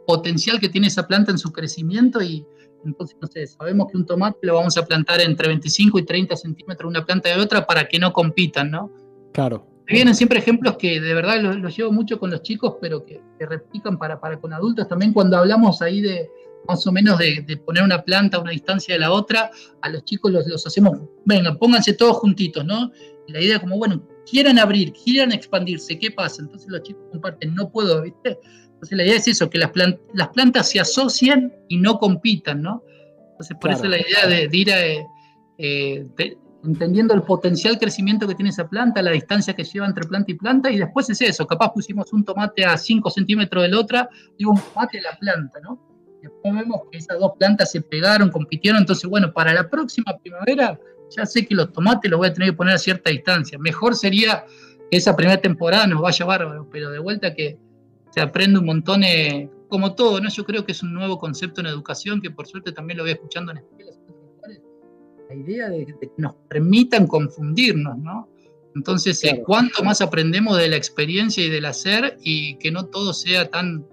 potencial que tiene esa planta en su crecimiento y entonces, no sé, sabemos que un tomate lo vamos a plantar entre 25 y 30 centímetros una planta de otra para que no compitan, ¿no? Claro. Vienen siempre ejemplos que de verdad los, llevo mucho con los chicos, pero que, replican para, para con adultos. También cuando hablamos ahí de más o menos de, poner una planta a una distancia de la otra, a los chicos los, los hacemos, venga, pónganse todos juntitos, ¿no? la idea como, bueno, quieran abrir, quieran expandirse, ¿qué pasa? Entonces los chicos comparten, no puedo, ¿viste? Entonces la idea es eso, que las, las plantas se asocien y no compitan, ¿no? Entonces por eso la idea de, ir a, eh, entendiendo el potencial crecimiento que tiene esa planta, la distancia que lleva entre planta y planta, y después es eso, capaz pusimos un tomate a 5 centímetros de la otra, digo, un tomate de la planta, ¿no? Después vemos que esas dos plantas se pegaron, compitieron, entonces, bueno, para la próxima primavera ya sé que los tomates los voy a tener que poner a cierta distancia. Mejor sería que esa primera temporada nos vaya bárbaro, pero de vuelta que se aprende un montón, eh, como todo, ¿no? Yo creo que es un nuevo concepto en educación que por suerte también lo voy escuchando en escuelas la idea de, que nos permitan confundirnos, ¿no? Entonces, eh, ¿cuánto más aprendemos de la experiencia y del hacer y que no todo sea tan,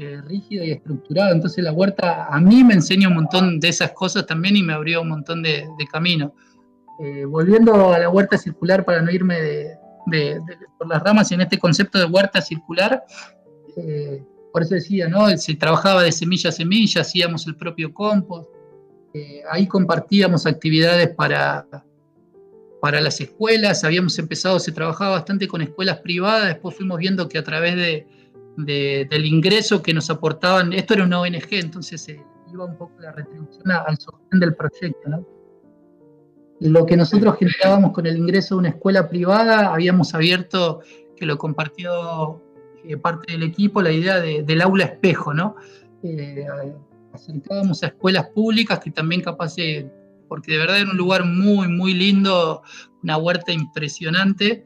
eh, rígido y estructurado. Entonces la huerta a mí me enseña un montón de esas cosas también y me abrió un montón de, camino. Eh, volviendo a la huerta circular para no irme de, por las ramas en este concepto de huerta circular, eh, por eso decía, ¿no? Se trabajaba de semilla a semilla, hacíamos el propio compost, ahí compartíamos actividades para, para las escuelas, habíamos empezado, se trabajaba bastante con escuelas privadas, después fuimos viendo que a través de, del ingreso que nos aportaban, esto era una ONG, entonces eh, iba un poco la retribución al sostén del proyecto. ¿no? Lo que nosotros generábamos con el ingreso de una escuela privada, habíamos abierto, que lo compartió eh, parte del equipo, la idea del aula espejo, ¿no? Eh, acercábamos a escuelas públicas que también capaz de porque de verdad era un lugar muy, muy lindo, una huerta impresionante,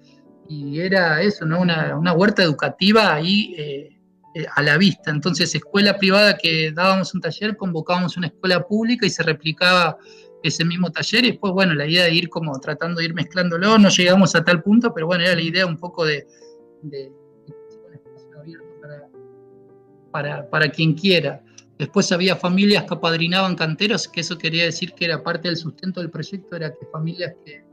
y era eso, ¿no? Una, huerta educativa ahí eh, eh, a la vista. Entonces, escuela privada que dábamos un taller, convocábamos una escuela pública y se replicaba ese mismo taller, y después, bueno, la idea de ir como tratando de ir mezclándolo, no llegamos a tal punto, pero bueno, era la idea un poco de, abierto para, para quien quiera. Después había familias que apadrinaban canteros, que eso quería decir que era parte del sustento del proyecto, era que familias que...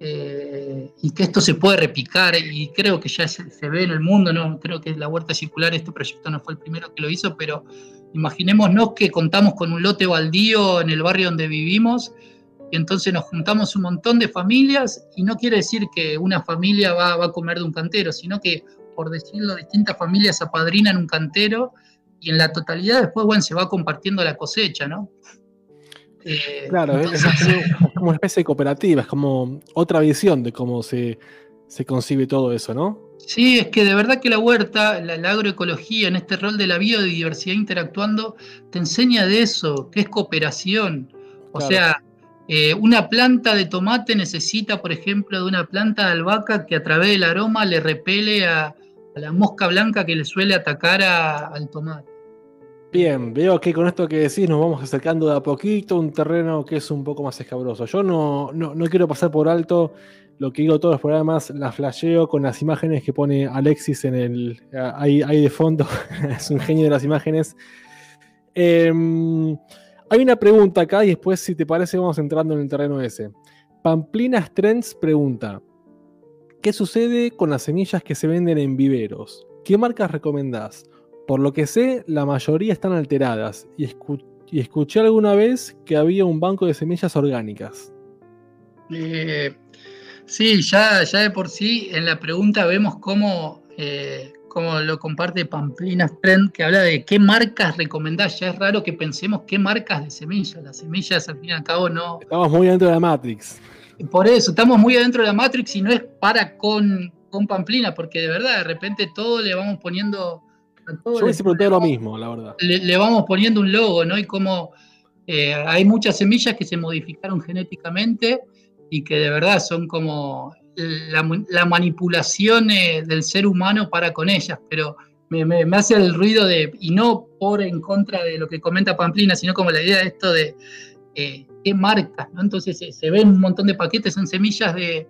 Eh, y que esto se puede replicar y creo que ya se, ve en el mundo, no creo que la huerta circular, este proyecto no fue el primero que lo hizo, pero imaginémonos que contamos con un lote baldío en el barrio donde vivimos y entonces nos juntamos un montón de familias y no quiere decir que una familia va a comer de un cantero, sino que, por decirlo, distintas familias apadrinan un cantero y en la totalidad después, bueno, se va compartiendo la cosecha, ¿no? Eh, claro, es, como, una especie de cooperativa, es como otra visión de cómo se, concibe todo eso, ¿no? Sí, es que de verdad que la huerta, la, agroecología, en este rol de la biodiversidad interactuando, te enseña de eso, que es cooperación. O sea, eh, una planta de tomate necesita, por ejemplo, de una planta de albahaca que a través del aroma le repele a, la mosca blanca que le suele atacar al tomate. Bien, veo que con esto que decís nos vamos acercando de a poquito un terreno que es un poco más escabroso. Yo no, no, quiero pasar por alto lo que digo todos los programas, la flasheo con las imágenes que pone Alexis en el. ahí, de fondo, es un genio de las imágenes. Em, hay una pregunta acá y después, si te parece, vamos entrando en el terreno ese. Pamplinas Trends pregunta: ¿Qué sucede con las semillas que se venden en viveros? ¿Qué marcas recomendás? Por lo que sé, la mayoría están alteradas y, escuché alguna vez que había un banco de semillas orgánicas. Eh, sí, ya, ya de por sí en la pregunta vemos cómo, eh, lo comparte Pamplina Trend, que habla de qué marcas recomendás. Ya es raro que pensemos qué marcas de semillas. Las semillas al fin y al cabo no... Estamos muy adentro de la Matrix. Por eso, estamos muy adentro de la Matrix y no es para con, con Pamplina, porque de verdad de repente todo le vamos poniendo yo hubiese preguntado lo mismo, la verdad. Le, vamos poniendo un logo, ¿no? Y como eh, hay muchas semillas que se modificaron genéticamente y que de verdad son como la, manipulación eh, del ser humano para con ellas, pero me, hace el ruido de, y no por en contra de lo que comenta Pamplina, sino como la idea de esto de eh, qué marcas, ¿no? Entonces se ven un montón de paquetes, son semillas de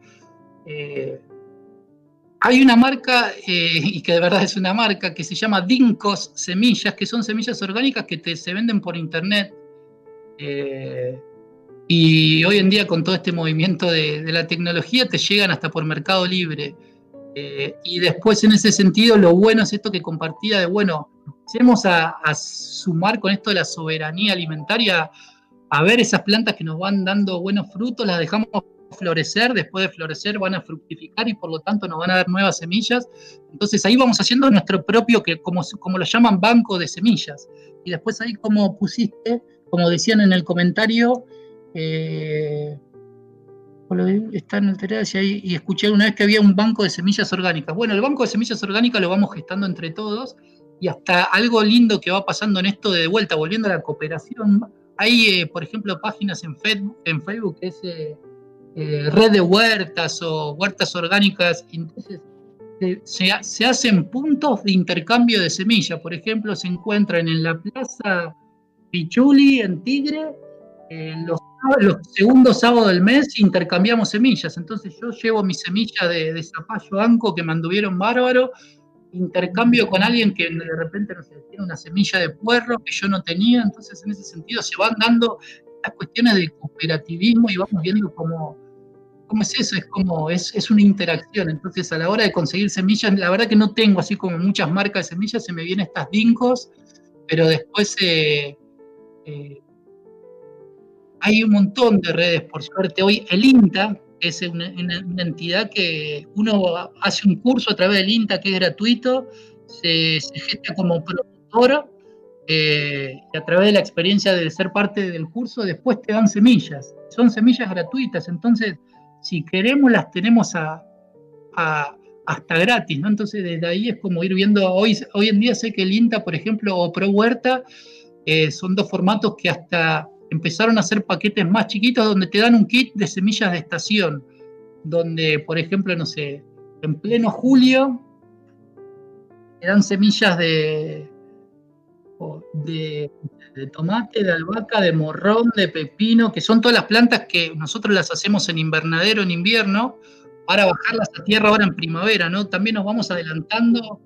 hay una marca, eh, y que de verdad es una marca, que se llama Dincos Semillas, que son semillas orgánicas que se venden por internet. Eh, y hoy en día con todo este movimiento de, la tecnología te llegan hasta por Mercado Libre. Eh, y después en ese sentido lo bueno es esto que compartía de, bueno, empecemos a, a, sumar con esto de la soberanía alimentaria, a ver esas plantas que nos van dando buenos frutos, las dejamos florecer, después de florecer van a fructificar y por lo tanto nos van a dar nuevas semillas. Entonces ahí vamos haciendo nuestro propio, que como, como lo llaman, banco de semillas. Y después ahí como pusiste, como decían en el comentario, eh, está en el y, y escuché una vez que había un banco de semillas orgánicas. Bueno, el banco de semillas orgánicas lo vamos gestando entre todos y hasta algo lindo que va pasando en esto de, vuelta, volviendo a la cooperación. Hay, eh, por ejemplo, páginas en Facebook, en Facebook que es eh, eh, red de huertas o huertas orgánicas. Entonces, se, hacen puntos de intercambio de semillas. Por ejemplo, se encuentran en la Plaza Pichuli, en Tigre, los, segundos sábados del mes intercambiamos semillas. Entonces yo llevo mi semilla de, zapallo anco que me anduvieron bárbaro intercambio con alguien que de repente no sé, tiene una semilla de puerro que yo no tenía, entonces en ese sentido se van dando estas cuestiones de cooperativismo y vamos viendo cómo, cómo es eso, es como es, es, una interacción, entonces a la hora de conseguir semillas, la verdad que no tengo así como muchas marcas de semillas, se me vienen estas dincos, pero después eh, eh, hay un montón de redes, por suerte. Hoy el INTA, es una, entidad que uno hace un curso a través del INTA que es gratuito, se, gesta como promotor eh, y a través de la experiencia de ser parte del curso, después te dan semillas. Son semillas gratuitas, entonces si queremos las tenemos a, hasta gratis, ¿no? Entonces desde ahí es como ir viendo, hoy, hoy en día sé que el INTA, por ejemplo, o Pro Huerta, eh, son dos formatos que hasta empezaron a hacer paquetes más chiquitos donde te dan un kit de semillas de estación, donde, por ejemplo, no sé, en pleno julio te dan semillas de, de, tomate, de albahaca, de morrón, de pepino, que son todas las plantas que nosotros las hacemos en invernadero, en invierno, para bajarlas a tierra ahora en primavera, ¿no? También nos vamos adelantando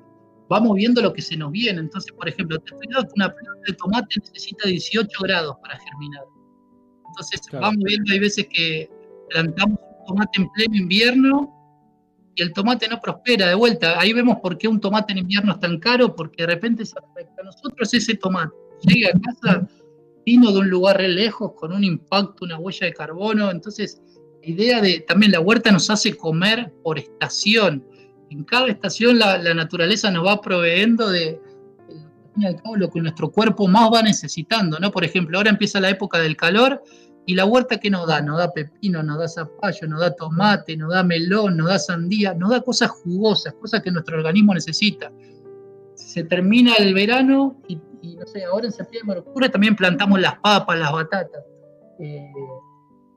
vamos viendo lo que se nos viene. Entonces, por ejemplo, te estoy dando que una planta de tomate necesita 18 grados para germinar. Entonces, vamos viendo, hay veces que plantamos un tomate en pleno invierno y el tomate no prospera de vuelta. Ahí vemos por qué un tomate en invierno es tan caro, porque de repente se afecta a nosotros ese tomate. Llega a casa, vino de un lugar lejos, con un impacto, una huella de carbono. Entonces, la idea de también la huerta nos hace comer por estación en cada estación la, naturaleza nos va proveyendo de, lo que nuestro cuerpo más va necesitando, ¿no? Por ejemplo, ahora empieza la época del calor y la huerta que nos da, nos da pepino, nos da zapallo, nos da tomate, nos da melón, nos da sandía, nos da cosas jugosas, cosas que nuestro organismo necesita. Se termina el verano y, no sé, ahora en septiembre, octubre también plantamos las papas, las batatas. Eh,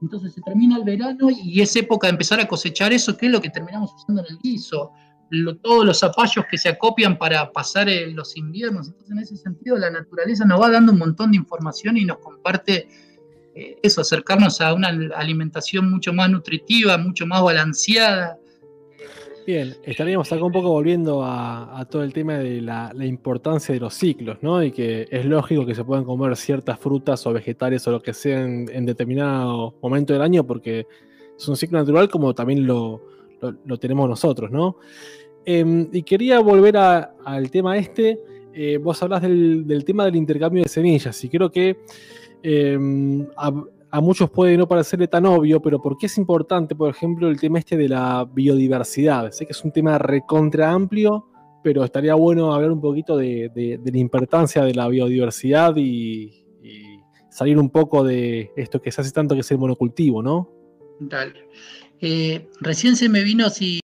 entonces se termina el verano y es época de empezar a cosechar eso, que es lo que terminamos usando en el guiso. todos los zapallos que se acopian para pasar los inviernos. Entonces, en ese sentido, la naturaleza nos va dando un montón de información y nos comparte eh, eso, acercarnos a una alimentación mucho más nutritiva, mucho más balanceada, Bien, estaríamos acá un poco volviendo a, todo el tema de la, importancia de los ciclos, ¿no? Y que es lógico que se puedan comer ciertas frutas o vegetales o lo que sea en, determinado momento del año, porque es un ciclo natural como también lo, tenemos nosotros, ¿no? Em, y quería volver al tema este. Eh, vos hablas del, tema del intercambio de semillas, y creo que em, muchos puede no parecerle tan obvio, pero ¿por qué es importante, por ejemplo, el tema este de la biodiversidad? Sé que es un tema recontra amplio, pero estaría bueno hablar un poquito de, la importancia de la biodiversidad y, salir un poco de esto que se hace tanto que es el monocultivo, ¿no? Dale. Eh, recién se me vino, si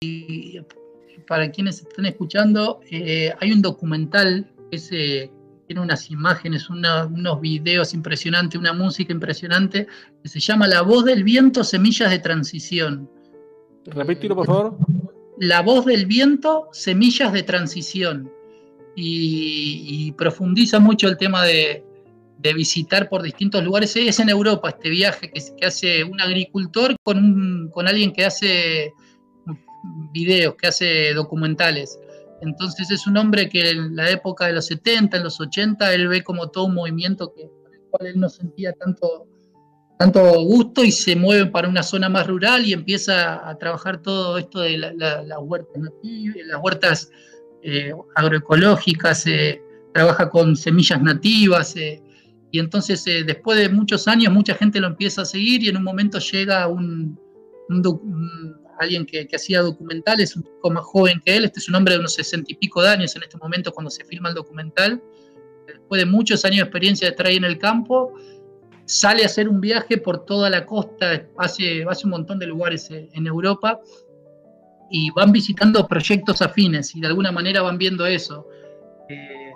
para quienes están escuchando, eh, hay un documental que se tiene unas imágenes, unos videos impresionantes, una música impresionante, que se llama La voz del viento, semillas de transición. Repítelo, por favor. La voz del viento, semillas de transición. Y, profundiza mucho el tema de, visitar por distintos lugares. Es en Europa este viaje que, hace un agricultor con, con alguien que hace videos, que hace documentales. Entonces es un hombre que en la época de los 70, en los 80, él ve como todo un movimiento que, el cual él no sentía tanto, tanto gusto y se mueve para una zona más rural y empieza a trabajar todo esto de las huertas nativas, las huertas eh, agroecológicas, eh, trabaja con semillas nativas. Eh, y entonces después de muchos años mucha gente lo empieza a seguir y en un momento llega un, un alguien que, hacía documentales, un poco más joven que él, este es un hombre de unos sesenta y pico de años en este momento cuando se filma el documental, después de muchos años de experiencia de estar ahí en el campo, sale a hacer un viaje por toda la costa, hace, hace un montón de lugares eh, en Europa, y van visitando proyectos afines y de alguna manera van viendo eso. Eh,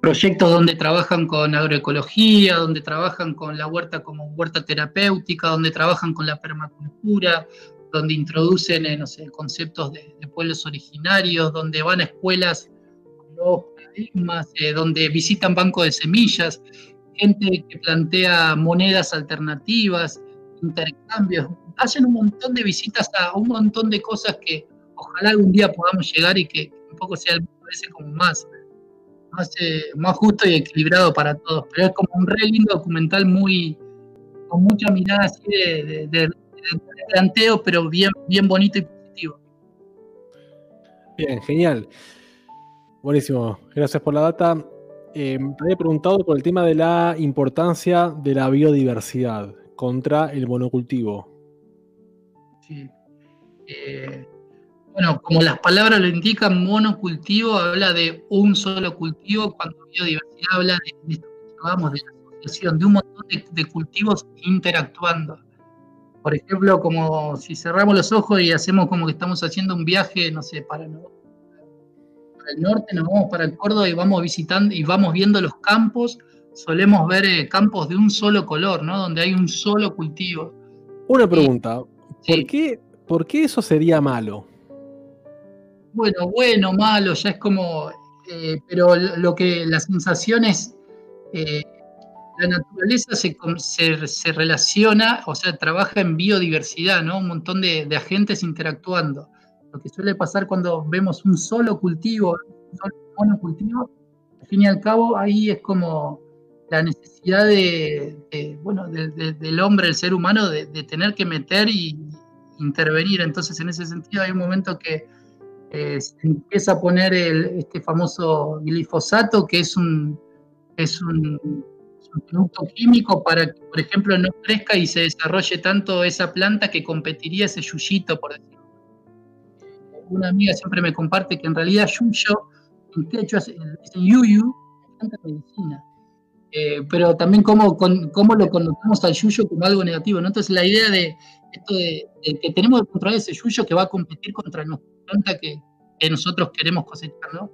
proyectos donde trabajan con agroecología, donde trabajan con la huerta como huerta terapéutica, donde trabajan con la permacultura, donde introducen eh, conceptos de, pueblos originarios, donde van a escuelas con nuevos paradigmas, eh, donde visitan bancos de semillas, gente que plantea monedas alternativas, intercambios, hacen un montón de visitas a un montón de cosas que ojalá algún día podamos llegar y que un poco sea el parece como más, eh, más justo y equilibrado para todos. Pero es como un re lindo documental muy, con mucha mirada así de, planteo, pero bien, bien bonito y positivo. Bien, genial. Buenísimo, gracias por la data. Eh, me había preguntado por el tema de la importancia de la biodiversidad contra el monocultivo. Sí. Eh, bueno, como las palabras lo indican, monocultivo habla de un solo cultivo, cuando biodiversidad habla de, que de la asociación, de un montón de, cultivos interactuando. Por ejemplo, como si cerramos los ojos y hacemos como que estamos haciendo un viaje, no sé, para, para el norte, nos vamos para el Córdoba y vamos visitando y vamos viendo los campos, solemos ver eh, campos de un solo color, ¿no? Donde hay un solo cultivo. Una pregunta, ¿por, qué, ¿por qué eso sería malo? bueno, bueno, malo, ya es como, eh, pero lo que la sensación es, eh, la naturaleza se, se, relaciona, o sea, trabaja en biodiversidad, ¿no? Un montón de, agentes interactuando. Lo que suele pasar cuando vemos un solo cultivo, un solo monocultivo, al fin y al cabo ahí es como la necesidad de, bueno, del hombre, el ser humano, de, tener que meter y intervenir. Entonces, en ese sentido, hay un momento que eh, se empieza a poner este famoso glifosato, que es un, es un, producto químico para que, por ejemplo, no crezca y se desarrolle tanto esa planta que competiría ese yuyito, por decirlo. Una amiga siempre me comparte que en realidad yuyo, en quechua es yuyu, planta medicina. Eh, pero también cómo, cómo lo conocemos al yuyo como algo negativo. Entonces la idea de que tenemos que controlar ese yuyo que va a competir contra nuestra planta que, nosotros queremos cosechar, ¿no?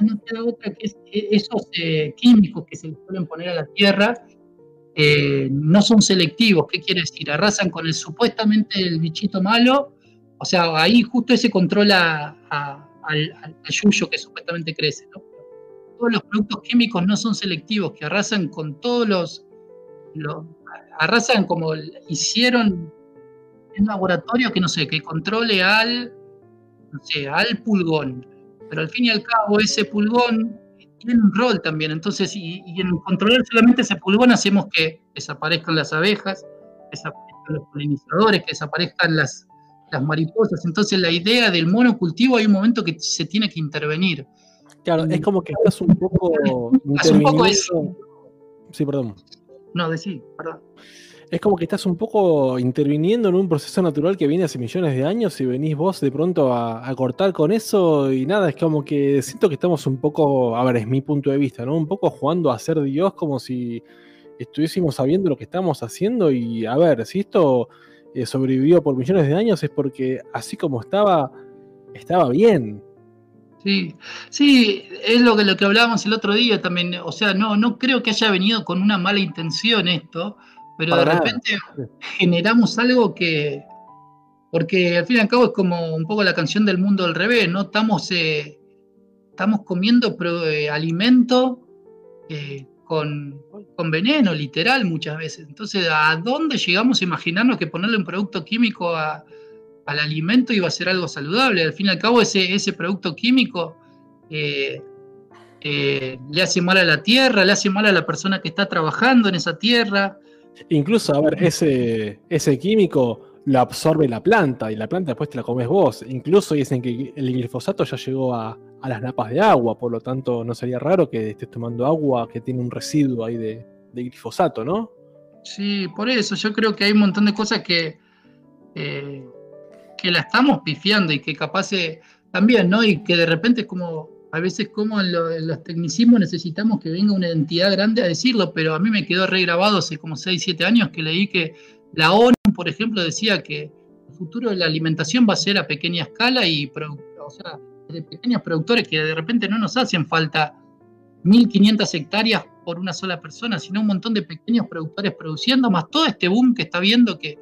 No queda otra que e, esos eh, químicos que se suelen poner a la tierra eh, no son selectivos. ¿Qué quiere decir? Arrasan con el supuestamente el bichito malo, o sea, ahí justo ese controla al, al, yuyo que supuestamente crece, ¿no? Todos los productos químicos no son selectivos, que arrasan con todos los, arrasan como hicieron en laboratorio que no sé, que controle al no sé, al pulgón. Pero al fin y al cabo ese pulgón tiene un rol también. Entonces, y, en controlar solamente ese pulgón hacemos que desaparezcan las abejas, que desaparezcan los polinizadores, que desaparezcan las, las mariposas. Entonces la idea del monocultivo hay un momento que se tiene que intervenir. Claro, es como que estás un poco... Un poco eso. Sí, perdón. No, decí, perdón es como que estás un poco interviniendo en un proceso natural que viene hace millones de años y venís vos de pronto a, cortar con eso y nada, es como que siento que estamos un poco, a ver, es mi punto de vista, ¿no? Un poco jugando a ser Dios como si estuviésemos sabiendo lo que estamos haciendo y a ver, si esto eh, sobrevivió por millones de años es porque así como estaba, estaba bien. Sí, sí, es lo que, lo que hablábamos el otro día también, o sea, no, no creo que haya venido con una mala intención esto, pero de repente generamos algo que, porque al fin y al cabo es como un poco la canción del mundo al revés, ¿no? Estamos, eh, estamos comiendo eh, alimento eh, con, veneno, literal, muchas veces. Entonces, ¿a dónde llegamos a imaginarnos que ponerle un producto químico al alimento iba a ser algo saludable? Al fin y al cabo, ese, ese producto químico le hace mal a la tierra, le hace mal a la persona que está trabajando en esa tierra. Incluso, a ver, ese, ese químico lo absorbe la planta y la planta después te la comes vos. Incluso dicen que el glifosato ya llegó a, las napas de agua, por lo tanto no sería raro que estés tomando agua que tiene un residuo ahí de, glifosato, ¿no? Sí, por eso yo creo que hay un montón de cosas que, eh, que la estamos pifiando y que capaz también, ¿no? Y que de repente es como a veces como en, los tecnicismos necesitamos que venga una entidad grande a decirlo, pero a mí me quedó regrabado hace como 6, 7 años que leí que la ONU, por ejemplo, decía que el futuro de la alimentación va a ser a pequeña escala y o sea, de pequeños productores que de repente no nos hacen falta 1.500 hectáreas por una sola persona, sino un montón de pequeños productores produciendo, más todo este boom que está viendo que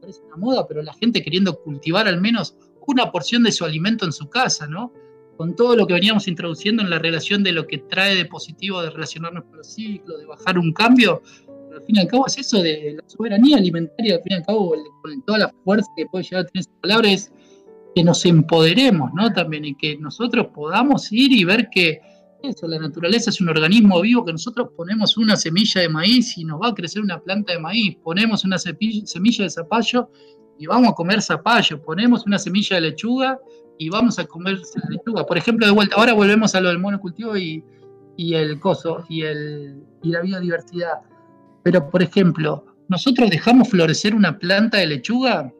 parece una moda, pero la gente queriendo cultivar al menos una porción de su alimento en su casa, ¿no? Con todo lo que veníamos introduciendo en la relación de lo que trae de positivo de relacionarnos con los ciclos, de bajar un cambio, al fin y al cabo es eso de la soberanía alimentaria, al fin y al cabo, con toda la fuerza que puede llegar a tener esa palabra, es, que nos empoderemos, ¿no? También, y que nosotros podamos ir y ver que eso, la naturaleza es un organismo vivo, que nosotros ponemos una semilla de maíz y nos va a crecer una planta de maíz, ponemos una semilla de zapallo y vamos a comer zapallo, ponemos una semilla de lechuga y vamos a comer lechuga. Por ejemplo, de vuelta, ahora volvemos a lo del monocultivo y, y el coso y, el, y la biodiversidad. Pero, por ejemplo, nosotros dejamos florecer una planta de lechuga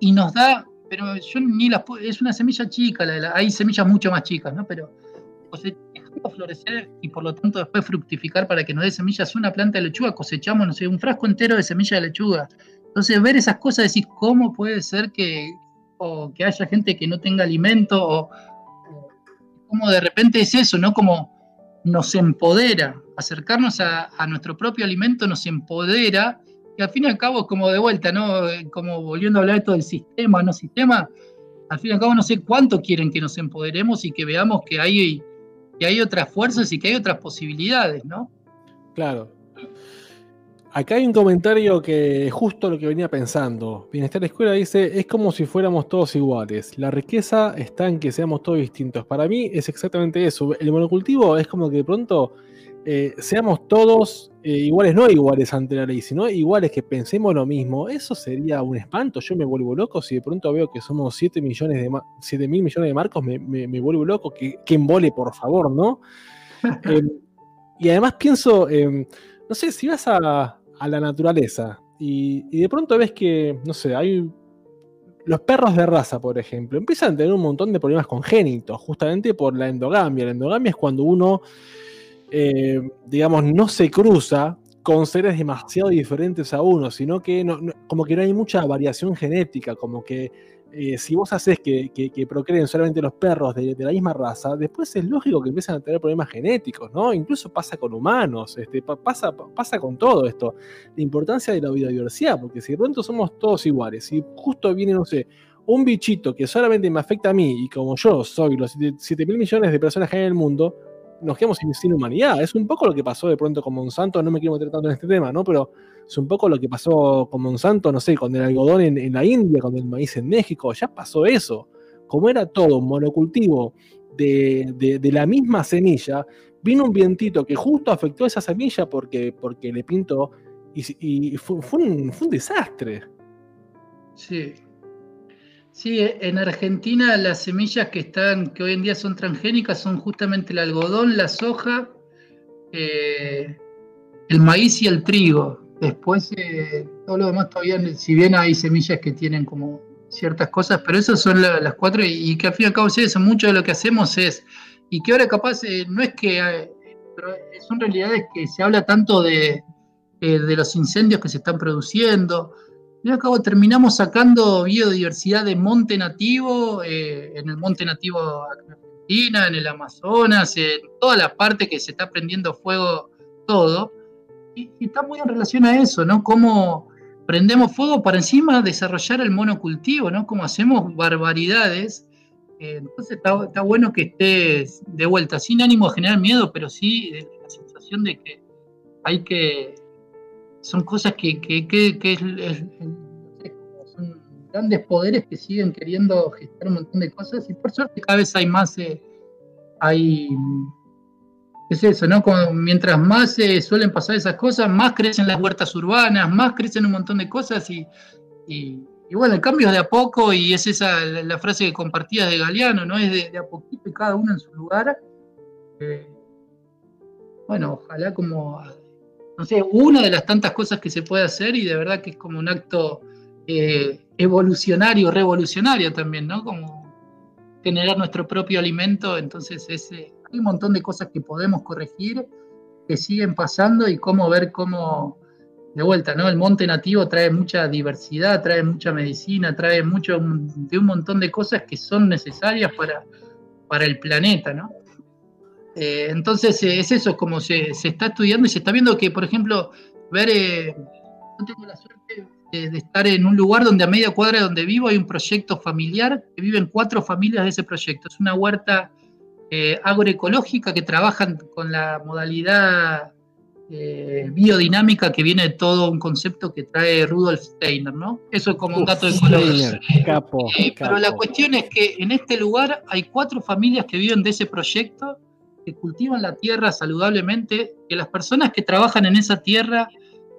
y nos da, pero yo ni la es una semilla chica, hay semillas mucho más chicas, ¿no? Pero dejamos florecer y por lo tanto después fructificar para que nos dé semillas una planta de lechuga, cosechamos, no sé, un frasco entero de semilla de lechuga. Entonces, ver esas cosas, decir, ¿cómo puede ser que, o que haya gente que no tenga alimento? O, como de repente es eso, ¿no? Como nos empodera, acercarnos a, nuestro propio alimento nos empodera, y al fin y al cabo, como de vuelta, ¿no? Como volviendo a hablar de todo el sistema, ¿no? Sistema, al fin y al cabo no sé cuánto quieren que nos empoderemos y que veamos que hay, que hay otras fuerzas y que hay otras posibilidades, ¿no? Claro. Acá hay un comentario que es justo lo que venía pensando. Bienestar Escuela dice, es como si fuéramos todos iguales. La riqueza está en que seamos todos distintos. Para mí es exactamente eso. El monocultivo es como que de pronto eh, seamos todos eh, iguales, no iguales ante la ley, sino iguales que pensemos lo mismo. Eso sería un espanto. Yo me vuelvo loco si de pronto veo que somos 7 millones de 7 mil millones de marcos, me, vuelvo loco. Que, que embole, por favor, ¿no? Em, y además pienso, em, no sé, si vas a, a la naturaleza y, de pronto ves que, no sé, hay los perros de raza, por ejemplo, empiezan a tener un montón de problemas congénitos, justamente por la endogamia. La endogamia es cuando uno, eh, digamos, no se cruza con seres demasiado diferentes a uno, sino que como que no hay mucha variación genética, como que eh, si vos haces que, procreen solamente los perros de, la misma raza, después es lógico que empiezan a tener problemas genéticos, ¿no? Incluso pasa con humanos, este, pasa, pasa con todo esto. La importancia de la biodiversidad, porque si de pronto somos todos iguales, si justo viene, no sé, un bichito que solamente me afecta a mí, y como yo soy los 7 mil millones de personas que hay en el mundo, nos quedamos sin, humanidad. Es un poco lo que pasó de pronto con Monsanto, no me quiero meter tanto en este tema, ¿no? Pero es un poco lo que pasó con Monsanto, no sé, con el algodón en, la India, con el maíz en México, ya pasó eso. Como era todo un monocultivo de, la misma semilla, vino un vientito que justo afectó esa semilla porque, porque le pintó y, fue, un, fue un desastre. Sí, Sí, en Argentina las semillas que están, que hoy en día son transgénicas, son justamente el algodón, la soja, eh, el maíz y el trigo. Después eh, todo lo demás todavía, si bien hay semillas que tienen como ciertas cosas, pero esas son las cuatro y, que al fin y al cabo eso mucho de lo que hacemos es, y que ahora capaz eh, no es que, pero son realidades que se habla tanto de, de los incendios que se están produciendo, y acabo terminamos sacando biodiversidad de monte nativo, eh, en el monte nativo Argentina, en el Amazonas, en toda la parte que se está prendiendo fuego todo. Y, está muy en relación a eso, ¿no? Cómo prendemos fuego para encima desarrollar el monocultivo, ¿no? Cómo hacemos barbaridades. Eh, entonces está, bueno que estés de vuelta, sin ánimo de generar miedo, pero sí la sensación de que hay que son cosas que, son grandes poderes que siguen queriendo gestar un montón de cosas y por suerte cada vez hay más, eh, hay, es eso, ¿no? mientras más se suelen pasar esas cosas, más crecen las huertas urbanas, más crecen un montón de cosas y, y, bueno, el cambio es de a poco y es esa la, frase que compartías de Galeano, ¿no? Es de, a poquito y cada uno en su lugar. Eh, bueno, ojalá como no sé, una de las tantas cosas que se puede hacer y de verdad que es como un acto eh, evolucionario, revolucionario también, ¿no? Como generar nuestro propio alimento, entonces es, eh, hay un montón de cosas que podemos corregir, que siguen pasando y cómo ver cómo, de vuelta, ¿no? El monte nativo trae mucha diversidad, trae mucha medicina, trae mucho de un montón de cosas que son necesarias para, para el planeta, ¿no? Eh, entonces eh, es eso, como se, está estudiando y se está viendo que, por ejemplo, ver, eh, yo tengo la suerte de, estar en un lugar donde a media cuadra de donde vivo hay un proyecto familiar, que viven cuatro familias de ese proyecto. Es una huerta agroecológica que trabajan con la modalidad eh, biodinámica que viene de todo un concepto que trae Rudolf Steiner, ¿no? Eso es como un dato de color. Capo, Eh, Pero la cuestión es que en este lugar hay cuatro familias que viven de ese proyecto, que cultivan la tierra saludablemente, que las personas que trabajan en esa tierra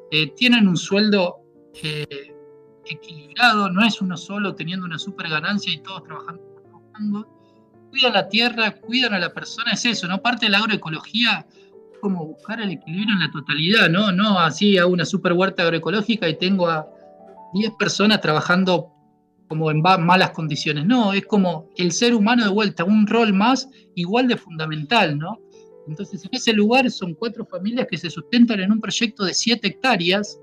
eh, tienen un sueldo eh, equilibrado, no es uno solo teniendo una super ganancia y todos trabajando. trabajando. Cuidan la tierra, cuidan a la persona, es eso, ¿no? Parte de la agroecología como buscar el equilibrio en la totalidad, ¿no? No así hago una super huerta agroecológica y tengo a 10 personas trabajando como en malas condiciones. No, es como el ser humano de vuelta, un rol más igual de fundamental, ¿no? Entonces, en ese lugar son cuatro familias que se sustentan en un proyecto de 7 hectáreas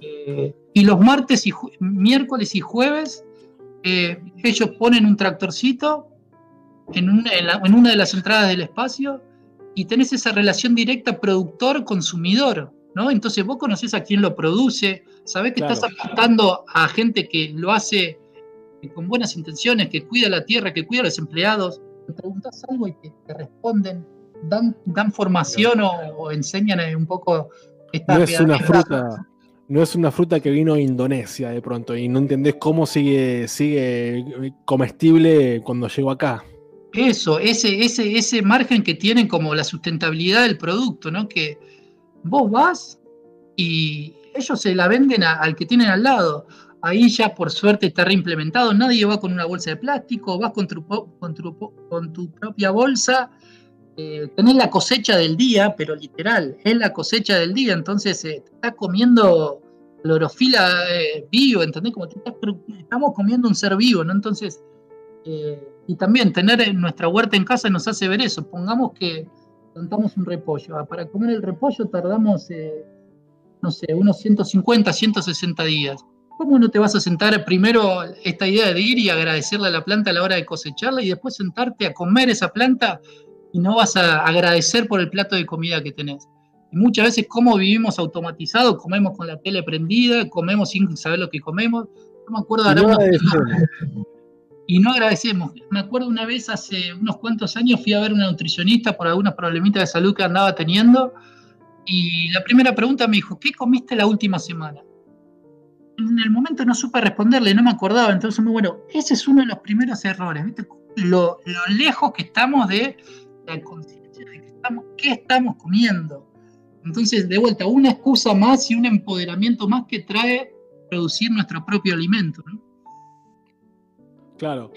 eh, y los martes y miércoles y jueves eh, ellos ponen un tractorcito en una, en, la- en una de las entradas del espacio y tenés esa relación directa productor-consumidor, ¿no? Entonces vos conocés a quién lo produce, sabés que Claro. estás apuntando a gente que lo hace con buenas intenciones, que cuida la tierra, que cuida a los empleados, te preguntás algo y te, te responden, dan, dan formación o, o enseñan eh, un poco esta No es una fruta. No es una fruta que vino de Indonesia de pronto y no entendés cómo sigue, sigue comestible cuando llegó acá. Eso, ese, ese, ese margen que tienen como la sustentabilidad del producto, ¿no? Que vos vas y ellos se la venden al que tienen al lado. Ahí ya por suerte está reimplementado, nadie va con una bolsa de plástico, vas con tu, con tu, con tu propia bolsa, eh, tenés la cosecha del día, pero literal, es la cosecha del día, entonces eh, te estás comiendo clorofila eh, vivo, ¿entendés? Como estamos comiendo un ser vivo, ¿no? Entonces, eh, y también tener en nuestra huerta en casa nos hace ver eso. Pongamos que plantamos un repollo. Ah, Para comer el repollo tardamos, eh, no sé, unos 150, 160 días. ¿Cómo no te vas a sentar primero esta idea de ir y agradecerle a la planta a la hora de cosecharla y después sentarte a comer esa planta y no vas a agradecer por el plato de comida que tenés? Y muchas veces, como vivimos automatizados, comemos con la tele prendida, comemos sin saber lo que comemos. No me acuerdo Y ahora. Y no agradecemos. Me acuerdo una vez hace unos cuantos años fui a ver una nutricionista por algunos problemitas de salud que andaba teniendo y la primera pregunta me dijo, ¿qué comiste la última semana? En el momento no supe responderle, no me acordaba, entonces muy bueno, ese es uno de los primeros errores, ¿viste? Lo, lo lejos que estamos de la conciencia de que estamos, qué estamos comiendo. Entonces, de vuelta, una excusa más y un empoderamiento más que trae producir nuestro propio alimento, ¿no? Claro.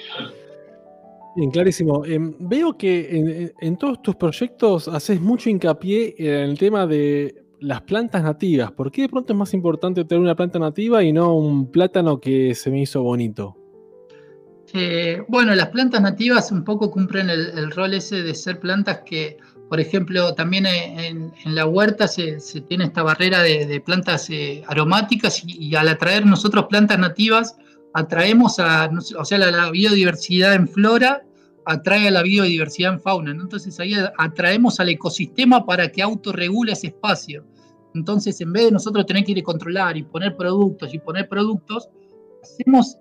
Bien, clarísimo. Em, veo que en, todos tus proyectos haces mucho hincapié en el tema de las plantas nativas. ¿Por qué de pronto es más importante tener una planta nativa y no un plátano que se me hizo bonito? Eh, bueno, las plantas nativas un poco cumplen el, rol ese de ser plantas que, por ejemplo, también en, la huerta se, tiene esta barrera de, de plantas eh, aromáticas y, y al atraer nosotros plantas nativas, atraemos a, o sea, la, la biodiversidad en flora atrae a la biodiversidad en fauna, ¿no? Entonces ahí atraemos al ecosistema para que autorregule ese espacio. Entonces, en vez de nosotros tener que ir a controlar y poner productos y poner productos, hacemos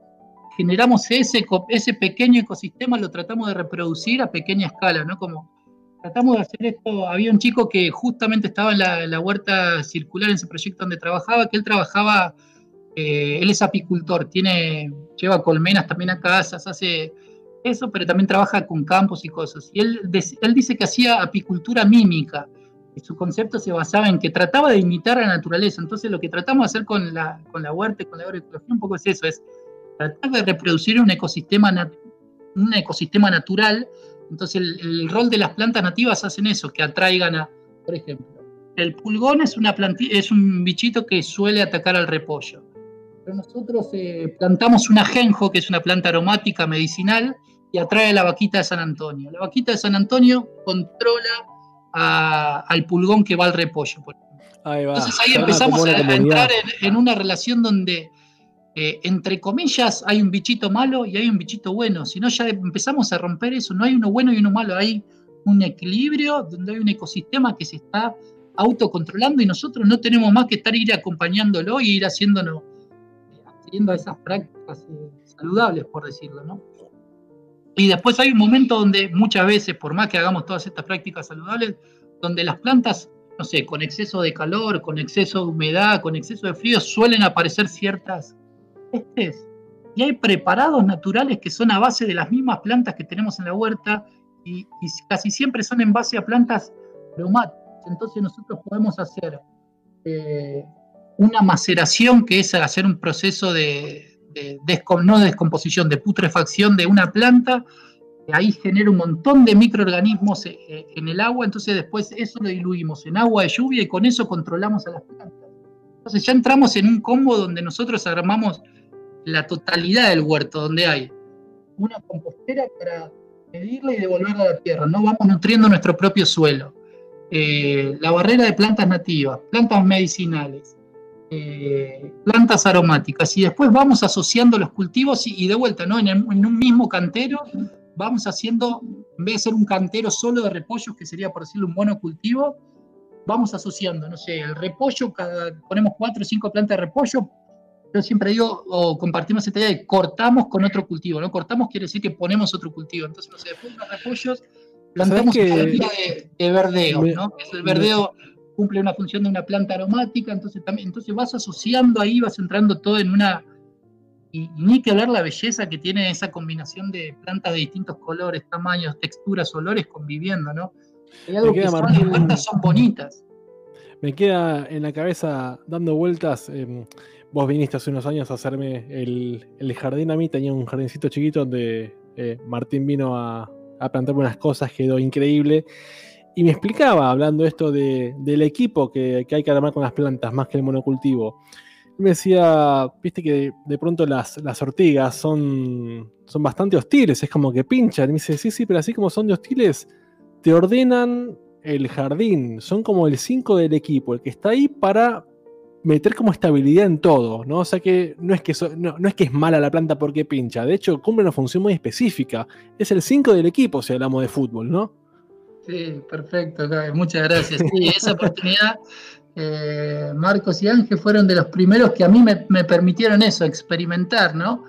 generamos ese, ese pequeño ecosistema, lo tratamos de reproducir a pequeña escala, ¿no? Como tratamos de hacer esto. Había un chico que justamente estaba en la, la huerta circular, en ese proyecto donde trabajaba, que él trabajaba, eh, él es apicultor, tiene, lleva colmenas también a casas, hace eso, pero también trabaja con campos y cosas. Y él, él dice que hacía apicultura mímica. Y su concepto se basaba en que trataba de imitar la naturaleza. Entonces, lo que tratamos de hacer con la, con la huerta con la agroecología un poco es eso: es tratar de reproducir un ecosistema, un ecosistema natural. Entonces el, el rol de las plantas nativas hacen eso, que atraigan a, por ejemplo, el pulgón es, una planti- es un bichito que suele atacar al repollo. Pero nosotros eh, plantamos un ajenjo, que es una planta aromática medicinal, y atrae a la vaquita de San Antonio. La vaquita de San Antonio controla a- al pulgón que va al repollo. por ejemplo. Ahí va. Entonces ahí empezamos a, entrar en, en una relación donde, eh, entre comillas, hay un bichito malo y hay un bichito bueno. Si no, ya empezamos a romper eso. No hay uno bueno y uno malo. Hay un equilibrio donde hay un ecosistema que se está autocontrolando y nosotros no tenemos más que estar ir acompañándolo y ir haciéndonos, haciendo esas prácticas eh, saludables, por decirlo, ¿no? Y después hay un momento donde muchas veces, por más que hagamos todas estas prácticas saludables, donde las plantas no sé, con exceso de calor, con exceso de humedad, con exceso de frío, suelen aparecer ciertas pestes. Y hay preparados naturales que son a base de las mismas plantas que tenemos en la huerta y, casi siempre son en base a plantas aromáticas. Entonces nosotros podemos hacer eh, una maceración, que es hacer un proceso de, no de descomposición, de putrefacción de una planta, ahí genera un montón de microorganismos eh, eh, en el agua, entonces después eso lo diluimos en agua de lluvia y con eso controlamos a las plantas. Entonces ya entramos en un combo donde nosotros armamos la totalidad del huerto, donde hay una compostera para medirla y devolverla a la tierra, no vamos nutriendo nuestro propio suelo. Eh, la barrera de plantas nativas, plantas medicinales, eh, plantas aromáticas y después vamos asociando los cultivos y, de vuelta, ¿no? En, un mismo cantero vamos haciendo, en vez de ser un cantero solo de repollos, que sería por decirlo un monocultivo, vamos asociando, no sé, el repollo, cada, ponemos cuatro o cinco plantas de repollo, yo siempre digo, o compartimos esta idea de cortamos con otro cultivo, ¿no? Cortamos quiere decir que ponemos otro cultivo, entonces, no sé, después de los repollos plantamos un de, de verdeo, ¿no? el verdeo cumple una función de una planta aromática, entonces también, entonces vas asociando ahí, vas entrando todo en una, y, ni que hablar la belleza que tiene esa combinación de plantas de distintos colores, tamaños, texturas, olores conviviendo, ¿no? Hay algo que son, las plantas son bonitas. Me queda en la cabeza dando vueltas. Em, vos viniste hace unos años a hacerme el, jardín a mí, tenía un jardincito chiquito donde eh, Martín vino a, a plantarme unas cosas, quedó increíble. Y me explicaba, hablando esto del equipo que, hay que armar con las plantas, más que el monocultivo. Me decía, viste que de, pronto las, las ortigas son, son bastante hostiles, es como que pinchan. Y me dice, sí, sí, pero así como son de hostiles, te ordenan el jardín, son como el 5 del equipo, el que está ahí para meter como estabilidad en todo, ¿no? O sea que no es que, no, es, que es mala la planta porque pincha, de hecho cumple una función muy específica. Es el 5 del equipo si hablamos de fútbol, ¿no? Sí, perfecto, muchas gracias. Sí, esa oportunidad, eh, Marcos y Ángel fueron de los primeros que a mí me, permitieron eso, experimentar, ¿no?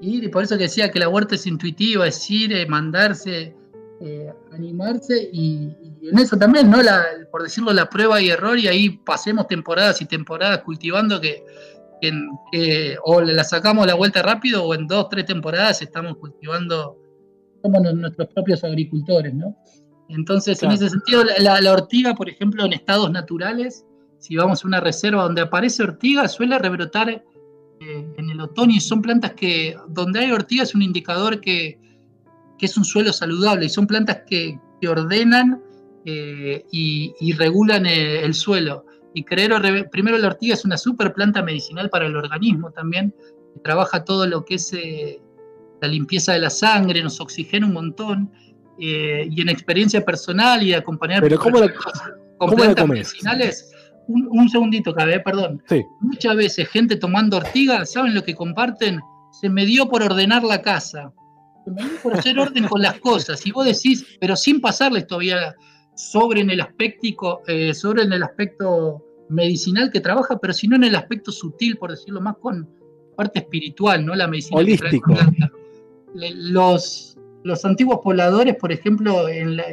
Y por eso decía que la huerta es intuitiva, es ir, eh, mandarse, eh, animarse y, en eso también, ¿no? Por decirlo, la prueba y error y ahí pasemos temporadas y temporadas cultivando que, o la sacamos la vuelta rápido o en dos, tres temporadas estamos cultivando, como nuestros propios agricultores, ¿no? Entonces, en ese sentido, la, ortiga, por ejemplo, en estados naturales, si vamos a una reserva donde aparece ortiga, suele rebrotar eh, en el otoño y son plantas que, donde hay ortiga es un indicador que, es un suelo saludable y son plantas que, ordenan eh, y, regulan eh, el, suelo. Y creo, primero la ortiga es una super planta medicinal para el organismo también, que trabaja todo lo que es la limpieza de la sangre, nos oxigena un montón. Eh, y en experiencia personal y de acompañar Pero ¿cómo con plantas medicinales, un, segundito, cabe, perdón. Muchas veces gente tomando ortiga, ¿saben lo que comparten? Se me dio por ordenar la casa. Se me dio por hacer orden con las cosas. Y vos decís, pero sin pasarles todavía sobre en el aspecto, eh, sobre en el aspecto medicinal que trabaja, pero sino en el aspecto sutil, por decirlo más, con parte espiritual, ¿no? La medicina. Holístico. Los, los antiguos pobladores, por ejemplo, en la,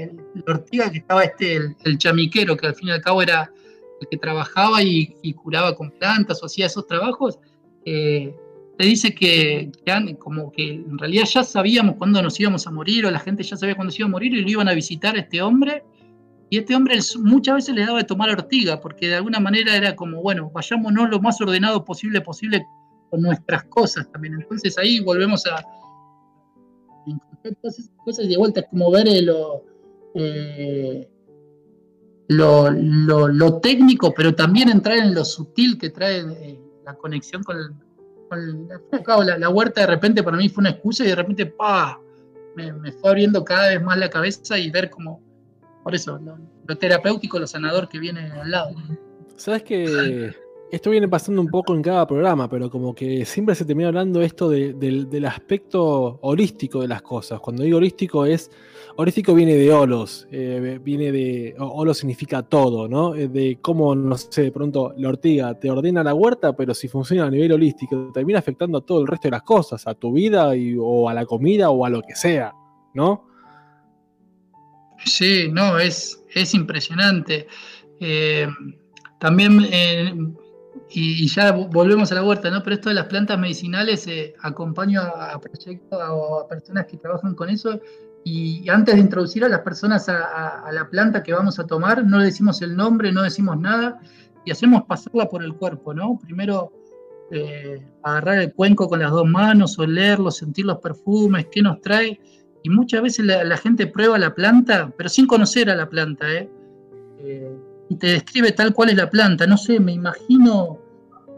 ortiga que estaba este, el, chamiquero, que al fin y al cabo era el que trabajaba y, curaba con plantas o hacía esos trabajos, eh, te dice que, como que en realidad ya sabíamos cuándo nos íbamos a morir o la gente ya sabía cuándo se iba a morir y lo iban a visitar a este hombre. Y este hombre muchas veces le daba de tomar ortiga, porque de alguna manera era como, bueno, vayámonos lo más ordenado posible posible con nuestras cosas también. Entonces ahí volvemos a, todas esas cosas de vuelta, es como ver eh, eh, lo, lo, técnico, pero también entrar en lo sutil que trae eh, la conexión con, la, huerta de repente para mí fue una excusa y de repente ¡pah! Me, me fue abriendo cada vez más la cabeza y ver como, por eso, lo, lo terapéutico, lo sanador que viene al lado. ¿Sabes que esto viene pasando un poco en cada programa, pero como que siempre se termina hablando esto del aspecto holístico de las cosas. Cuando digo holístico es, holístico viene de holos, eh, viene de, holo significa todo, ¿no? De cómo, no sé, de pronto la ortiga te ordena la huerta, pero si funciona a nivel holístico, termina afectando a todo el resto de las cosas, a tu vida o a la comida o a lo que sea, ¿no? Sí, no, es, es impresionante. Eh, también, eh, y, ya volvemos a la huerta, ¿no? Pero esto de las plantas medicinales, acompaño a, proyectos o a personas que trabajan con eso y antes de introducir a las personas a, la planta que vamos a tomar, no le decimos el nombre, no decimos nada y hacemos pasarla por el cuerpo, ¿no? Primero eh, agarrar el cuenco con las dos manos, olerlo, sentir los perfumes, qué nos trae. Y muchas veces la, gente prueba la planta, pero sin conocer a la planta, ¿eh? ¿eh? Y te describe tal cual es la planta. No sé, me imagino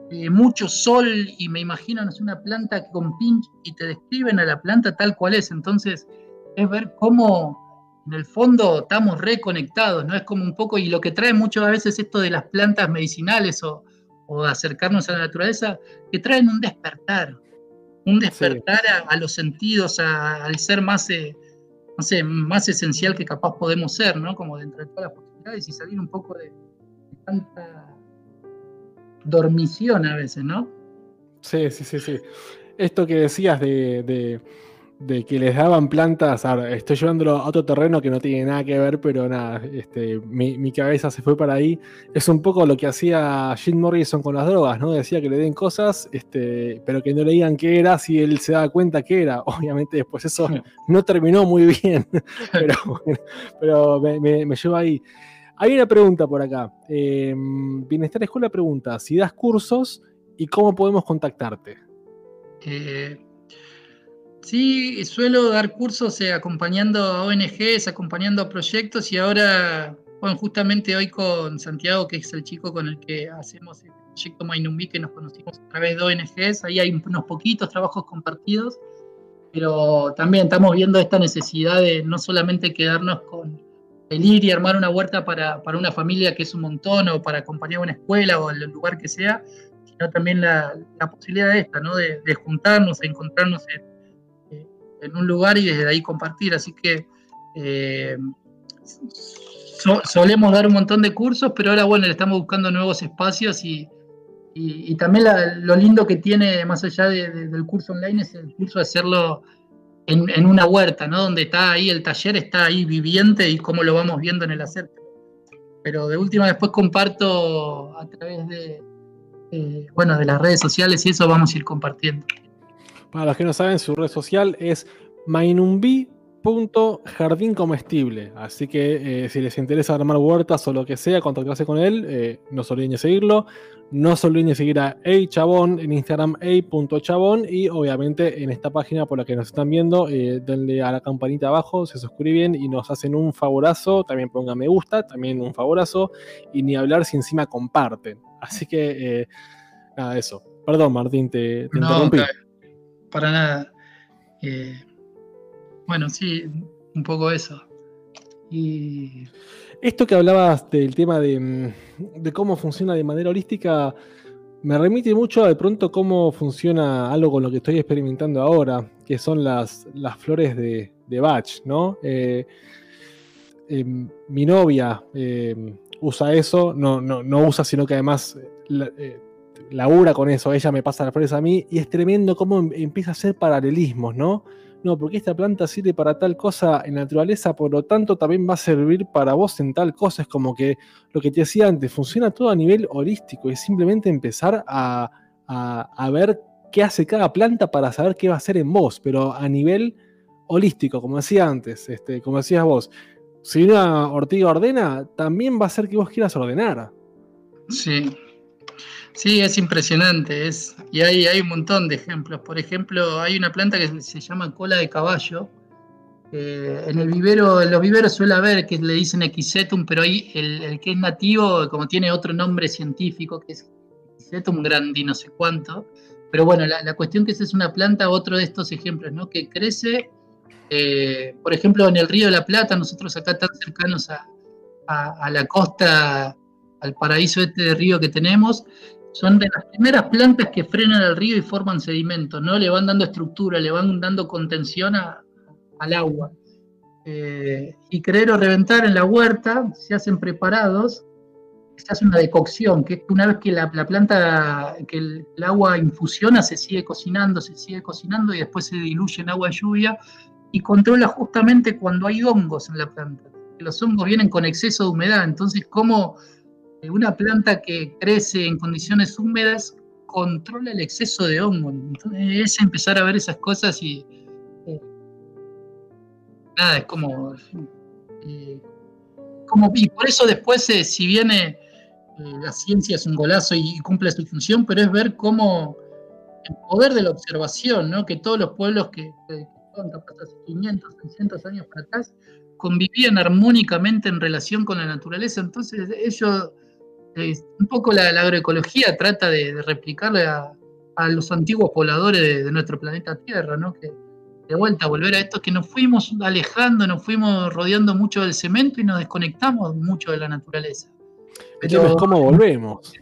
eh, mucho sol y me imagino no sé, una planta con pinch y te describen a la planta tal cual es. Entonces, es ver cómo en el fondo estamos reconectados, ¿no? Es como un poco, y lo que trae muchas veces esto de las plantas medicinales o, de acercarnos a la naturaleza, que traen un despertar, un despertar a, los sentidos, al ser más, eh, no sé, más esencial que capaz podemos ser, ¿no? Como dentro de todas las y salir un poco de, tanta dormición a veces, ¿no? Sí, sí, sí, sí. Esto que decías de de que les daban plantas, ahora estoy llevándolo a otro terreno que no tiene nada que ver, pero nada, este, mi, cabeza se fue para ahí. Es un poco lo que hacía Jim Morrison con las drogas, ¿no? Decía que le den cosas, este, pero que no le digan qué era si él se daba cuenta qué era. Obviamente después eso no terminó muy bien, pero, pero me, me, lleva ahí. Hay una pregunta por acá. Eh, Bienestar Escuela pregunta, si das cursos y cómo podemos contactarte. Eh, Sí, suelo dar cursos eh, acompañando a ONGs, acompañando a proyectos y ahora, bueno, justamente hoy con Santiago, que es el chico con el que hacemos el proyecto Mainumbi, que nos conocimos a través de ONGs, ahí hay unos poquitos trabajos compartidos, pero también estamos viendo esta necesidad de no solamente quedarnos con el ir y armar una huerta para, una familia que es un montón o para acompañar a una escuela o el lugar que sea, sino también la, posibilidad de esta, ¿no? de, juntarnos, de encontrarnos en en un lugar y desde ahí compartir. Así que eh, solemos dar un montón de cursos, pero ahora bueno, le estamos buscando nuevos espacios y, también lo lindo que tiene, más allá del curso online, es el curso de hacerlo en, una huerta, ¿no? Donde está ahí el taller, está ahí viviente y cómo lo vamos viendo en el hacer. Pero de última después comparto a través de, eh, bueno, de las redes sociales y eso vamos a ir compartiendo. Para los que no saben, su red social es mainumbi.jardín comestible. Así que eh, si les interesa armar huertas o lo que sea, contactarse con él, eh, no se olviden de seguirlo. No se olviden de seguir a Chabón en Instagram, a.chabón. Y obviamente en esta página por la que nos están viendo, eh, denle a la campanita abajo, se suscriben y nos hacen un favorazo. También pongan me gusta, también un favorazo. Y ni hablar si encima comparten. Así que, nada, eso. Perdón, Martín, te, interrumpí para nada. Eh, bueno, sí, un poco eso. Y... Esto que hablabas del tema mm, de, cómo funciona de manera holística, me remite mucho a de pronto cómo funciona algo con lo que estoy experimentando ahora, que son las, las flores de, Bach, ¿no? Eh, em, mi novia em, usa eso, no, no, no, usa, sino que además eh, labura con eso, ella me pasa las flores a mí, y es tremendo cómo em, empieza a hacer paralelismos, ¿no? No, porque esta planta sirve para tal cosa en naturaleza, por lo tanto también va a servir para vos en tal cosa. Es como que lo que te decía antes, funciona todo a nivel holístico, es simplemente empezar a, ver qué hace cada planta para saber qué va a hacer en vos, pero a nivel holístico, como decía antes, este, como decías vos. Si una ortiga ordena, también va a ser que vos quieras ordenar. Sí, Sí, es impresionante. Es, y hay, hay un montón de ejemplos. Por ejemplo, hay una planta que se llama cola de caballo. en el vivero, los viveros suele haber que le dicen equisetum, pero ahí el, que es nativo, como tiene otro nombre científico, que es equisetum grandi, no sé cuánto. Pero bueno, la, cuestión que esa es una planta, otro de estos ejemplos, ¿no? Que crece, eh, por ejemplo, en el río de la Plata, nosotros acá tan cercanos a, a la costa, al paraíso este de río que tenemos, son de las primeras plantas que frenan el río y forman sedimento, ¿no? Le van dando estructura, le van dando contención al agua. Eh, y creer o reventar en la huerta, se hacen preparados, se hace una decocción, que una vez que la, planta, que el, agua infusiona, se sigue cocinando, se sigue cocinando y después se diluye en agua de lluvia y controla justamente cuando hay hongos en la planta. los hongos vienen con exceso de humedad, entonces cómo una planta que crece en condiciones húmedas controla el exceso de hongo. Entonces es empezar a ver esas cosas y eh, nada, es como, eh, como y por eso después si viene la ciencia es un golazo y, cumple su función, pero es ver cómo el poder de la observación, ¿no? que todos los pueblos que, que son hace 500, 600 años para atrás, convivían armónicamente en relación con la naturaleza. Entonces ellos, un poco la, agroecología trata de, replicarle a, los antiguos pobladores de, nuestro planeta Tierra, ¿no? Que de vuelta volver a esto que nos fuimos alejando, nos fuimos rodeando mucho del cemento y nos desconectamos mucho de la naturaleza. el tema es cómo volvemos.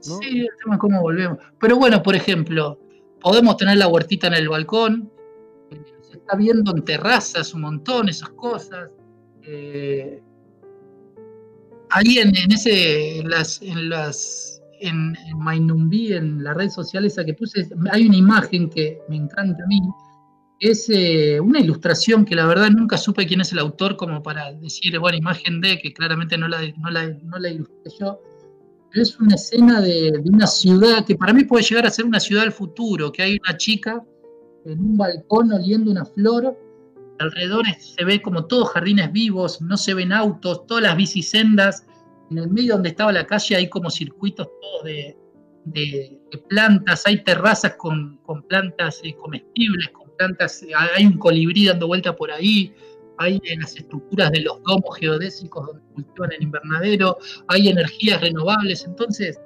Sí, el tema es cómo volvemos. Pero bueno, por ejemplo, podemos tener la huertita en el balcón, se está viendo en terrazas un montón esas cosas. Eh, ahí en, ese, en las, en las, en, en que puse, hay una imagen que me encanta a mí. Es eh, una ilustración que la verdad nunca supe quién es el autor como para decir, bueno, imagen de, que claramente no la, no la, no ilustré yo. Es una escena de, de, una ciudad que para mí puede llegar a ser una ciudad del futuro, que hay una chica en un balcón oliendo una flor alrededor se ve como todos jardines vivos, no se ven autos, todas las bicisendas. En el medio donde estaba la calle hay como circuitos todos de, plantas, hay terrazas con, plantas eh, comestibles, con plantas, eh, hay un colibrí dando vuelta por ahí, hay en las estructuras de los domos geodésicos donde cultivan el invernadero, hay energías renovables, entonces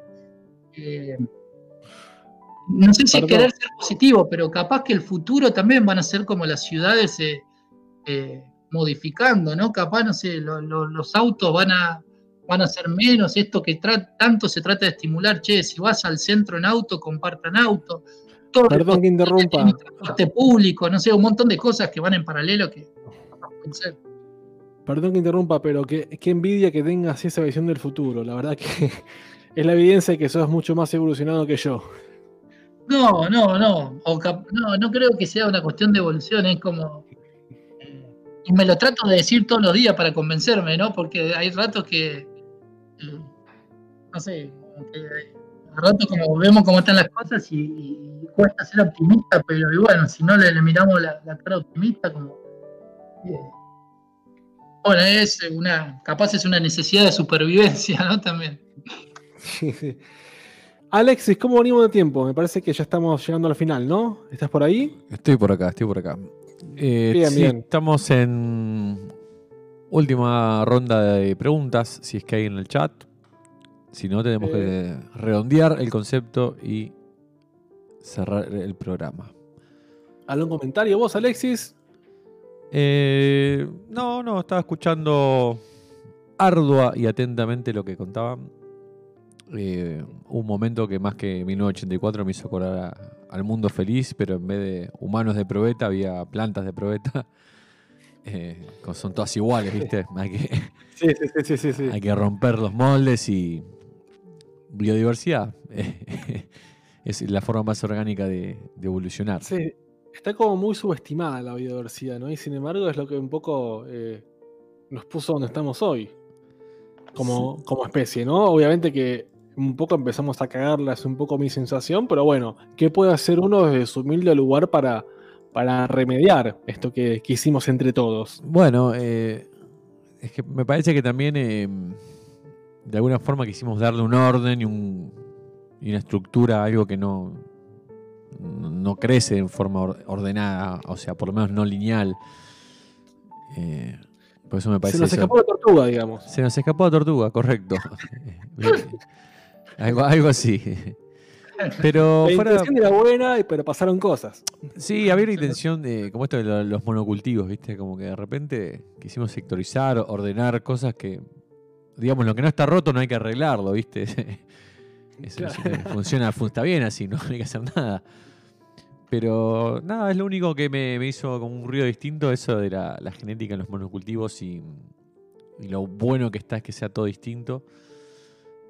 eh, no sé si es querer ser positivo, pero capaz que el futuro también van a ser como las ciudades eh, modificando, ¿no? Capaz, no sé, los autos van a, van a ser menos, esto que tanto se trata de estimular, che, si vas al centro en auto, compartan auto. Todo Perdón que interrumpa. Transporte público, no sé, un montón de cosas que van en paralelo que Perdón que interrumpa, pero qué, envidia que tengas esa visión del futuro. La verdad que es la evidencia de que sos mucho más evolucionado que yo. No, no, no. no, no creo que sea una cuestión de evolución, es como y me lo trato de decir todos los días para convencerme, ¿no? Porque hay ratos que, eh, no sé, que ratos como vemos cómo están las cosas y, cuesta ser optimista, pero bueno, si no le, miramos la, cara optimista, como... Eh, bueno, es una, capaz es una necesidad de supervivencia, ¿no? También. Alexis, ¿cómo venimos de tiempo? Me parece que ya estamos llegando al final, ¿no? ¿Estás por ahí? Estoy por acá, estoy por acá. Eh, bien, bien. Estamos en última ronda de preguntas, si es que hay en el chat. Si no, tenemos que eh. redondear el concepto y cerrar el programa. ¿Algún comentario vos, Alexis? Eh, no, no, estaba escuchando ardua y atentamente lo que contaban. un momento que más que 1984 me hizo acordar al mundo feliz, pero en vez de humanos de probeta había plantas de probeta. Eh, son todas iguales, ¿viste? Hay que, sí, sí, sí, hay que romper los moldes y biodiversidad. es la forma más orgánica de, evolucionar. Sí, está como muy subestimada la biodiversidad, ¿no? Y sin embargo es lo que un poco eh, nos puso donde estamos hoy, como, como especie, ¿no? Obviamente que un poco empezamos a cagarla, es un poco mi sensación, pero bueno, ¿qué puede hacer uno desde su humilde lugar para, para remediar esto que, hicimos entre todos? Bueno, eh, es que me parece que también eh, de alguna forma quisimos darle un orden y, una estructura a algo que no, no crece en forma ordenada, o sea, por lo menos no lineal. Eh, por eso me parece. Se nos escapó de tortuga, digamos. Se nos escapó de tortuga, correcto. Algo, así. Pero la intención era buena, pero pasaron cosas. Sí, había una intención de, como esto de los monocultivos, ¿viste? Como que de repente quisimos sectorizar, ordenar cosas que, digamos, lo que no está roto no hay que arreglarlo, ¿viste? funciona, está bien así, no hay que hacer nada. Pero nada, es lo único que me, hizo como un ruido distinto, eso de la, genética en los monocultivos y, y, lo bueno que está es que sea todo distinto.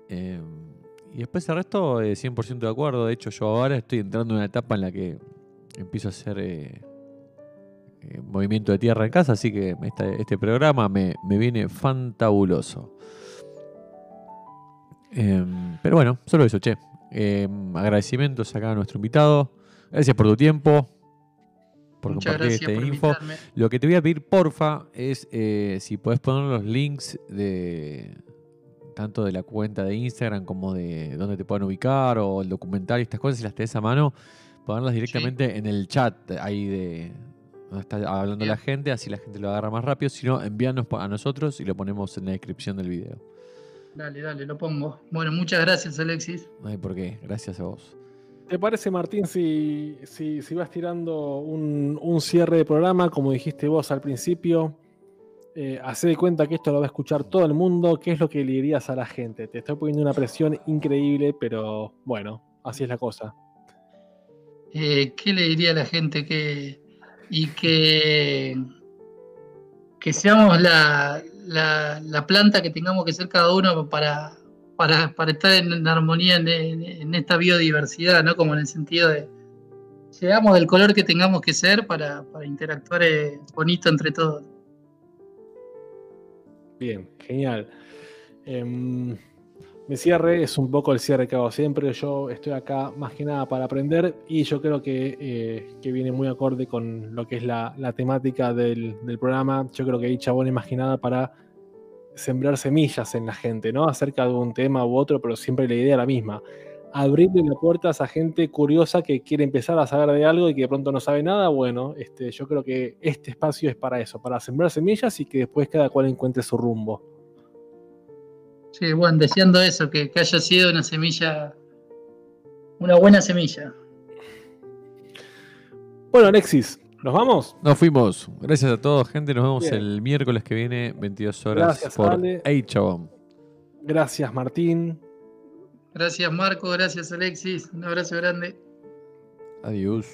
Eh, y después el resto, 100% eh, de acuerdo. De hecho, yo ahora estoy entrando en una etapa en la que empiezo a hacer eh, eh, movimiento de tierra en casa, así que este, programa me, viene fantabuloso. Em, pero bueno, solo eso, che. Em, agradecimientos acá a nuestro invitado. Gracias por tu tiempo. Por Muchas compartir esta por info. invitarme. Lo que te voy a pedir, porfa, es eh, si podés poner los links de tanto de la cuenta de Instagram como de dónde te puedan ubicar o el documental y estas cosas, si las tenés a mano, ponerlas directamente en el chat ahí de donde está hablando Bien. la gente, así la gente lo agarra más rápido. Si no, envíanos a nosotros y lo ponemos en la descripción del video. Dale, dale, lo pongo. Bueno, muchas gracias, Alexis. No hay por qué, gracias a vos. ¿Te parece, Martín, si, si, si vas tirando un, un cierre de programa, como dijiste vos al principio? Eh, hacé de cuenta que esto lo va a escuchar todo el mundo. ¿Qué es lo que le dirías a la gente? Te estoy poniendo una presión increíble, pero bueno, así es la cosa. Eh, ¿Qué le diría a la gente que y que que seamos la, la- la planta que tengamos que ser cada uno para, para, para estar en, armonía en esta biodiversidad, ¿no? Como en el sentido de seamos del color que tengamos que ser para, para interactuar eh, bonito entre todos. Bien, genial. Em, mi cierre es un poco el cierre que hago siempre. Yo estoy acá más que nada para aprender y yo creo que, eh, que viene muy acorde con lo que es la, la temática del, del programa. Yo creo que hay chabones más que nada para sembrar semillas en la gente, ¿no? Acerca de un tema u otro, pero siempre la idea es la misma. Abrirle la puerta a esa gente curiosa que quiere empezar a saber de algo y que de pronto no sabe nada. Bueno, este, yo creo que este espacio es para eso, para sembrar semillas y que después cada cual encuentre su rumbo. Sí, bueno, deseando eso, que, que haya sido una semilla, una buena semilla. Bueno, Alexis, ¿nos vamos? Nos fuimos. Gracias a todos, gente. Nos vemos Bien. el miércoles que viene, 22 horas Gracias, por Ale. Chabón. Gracias, Martín. Gracias Marco, gracias Alexis, un abrazo grande. Adiós.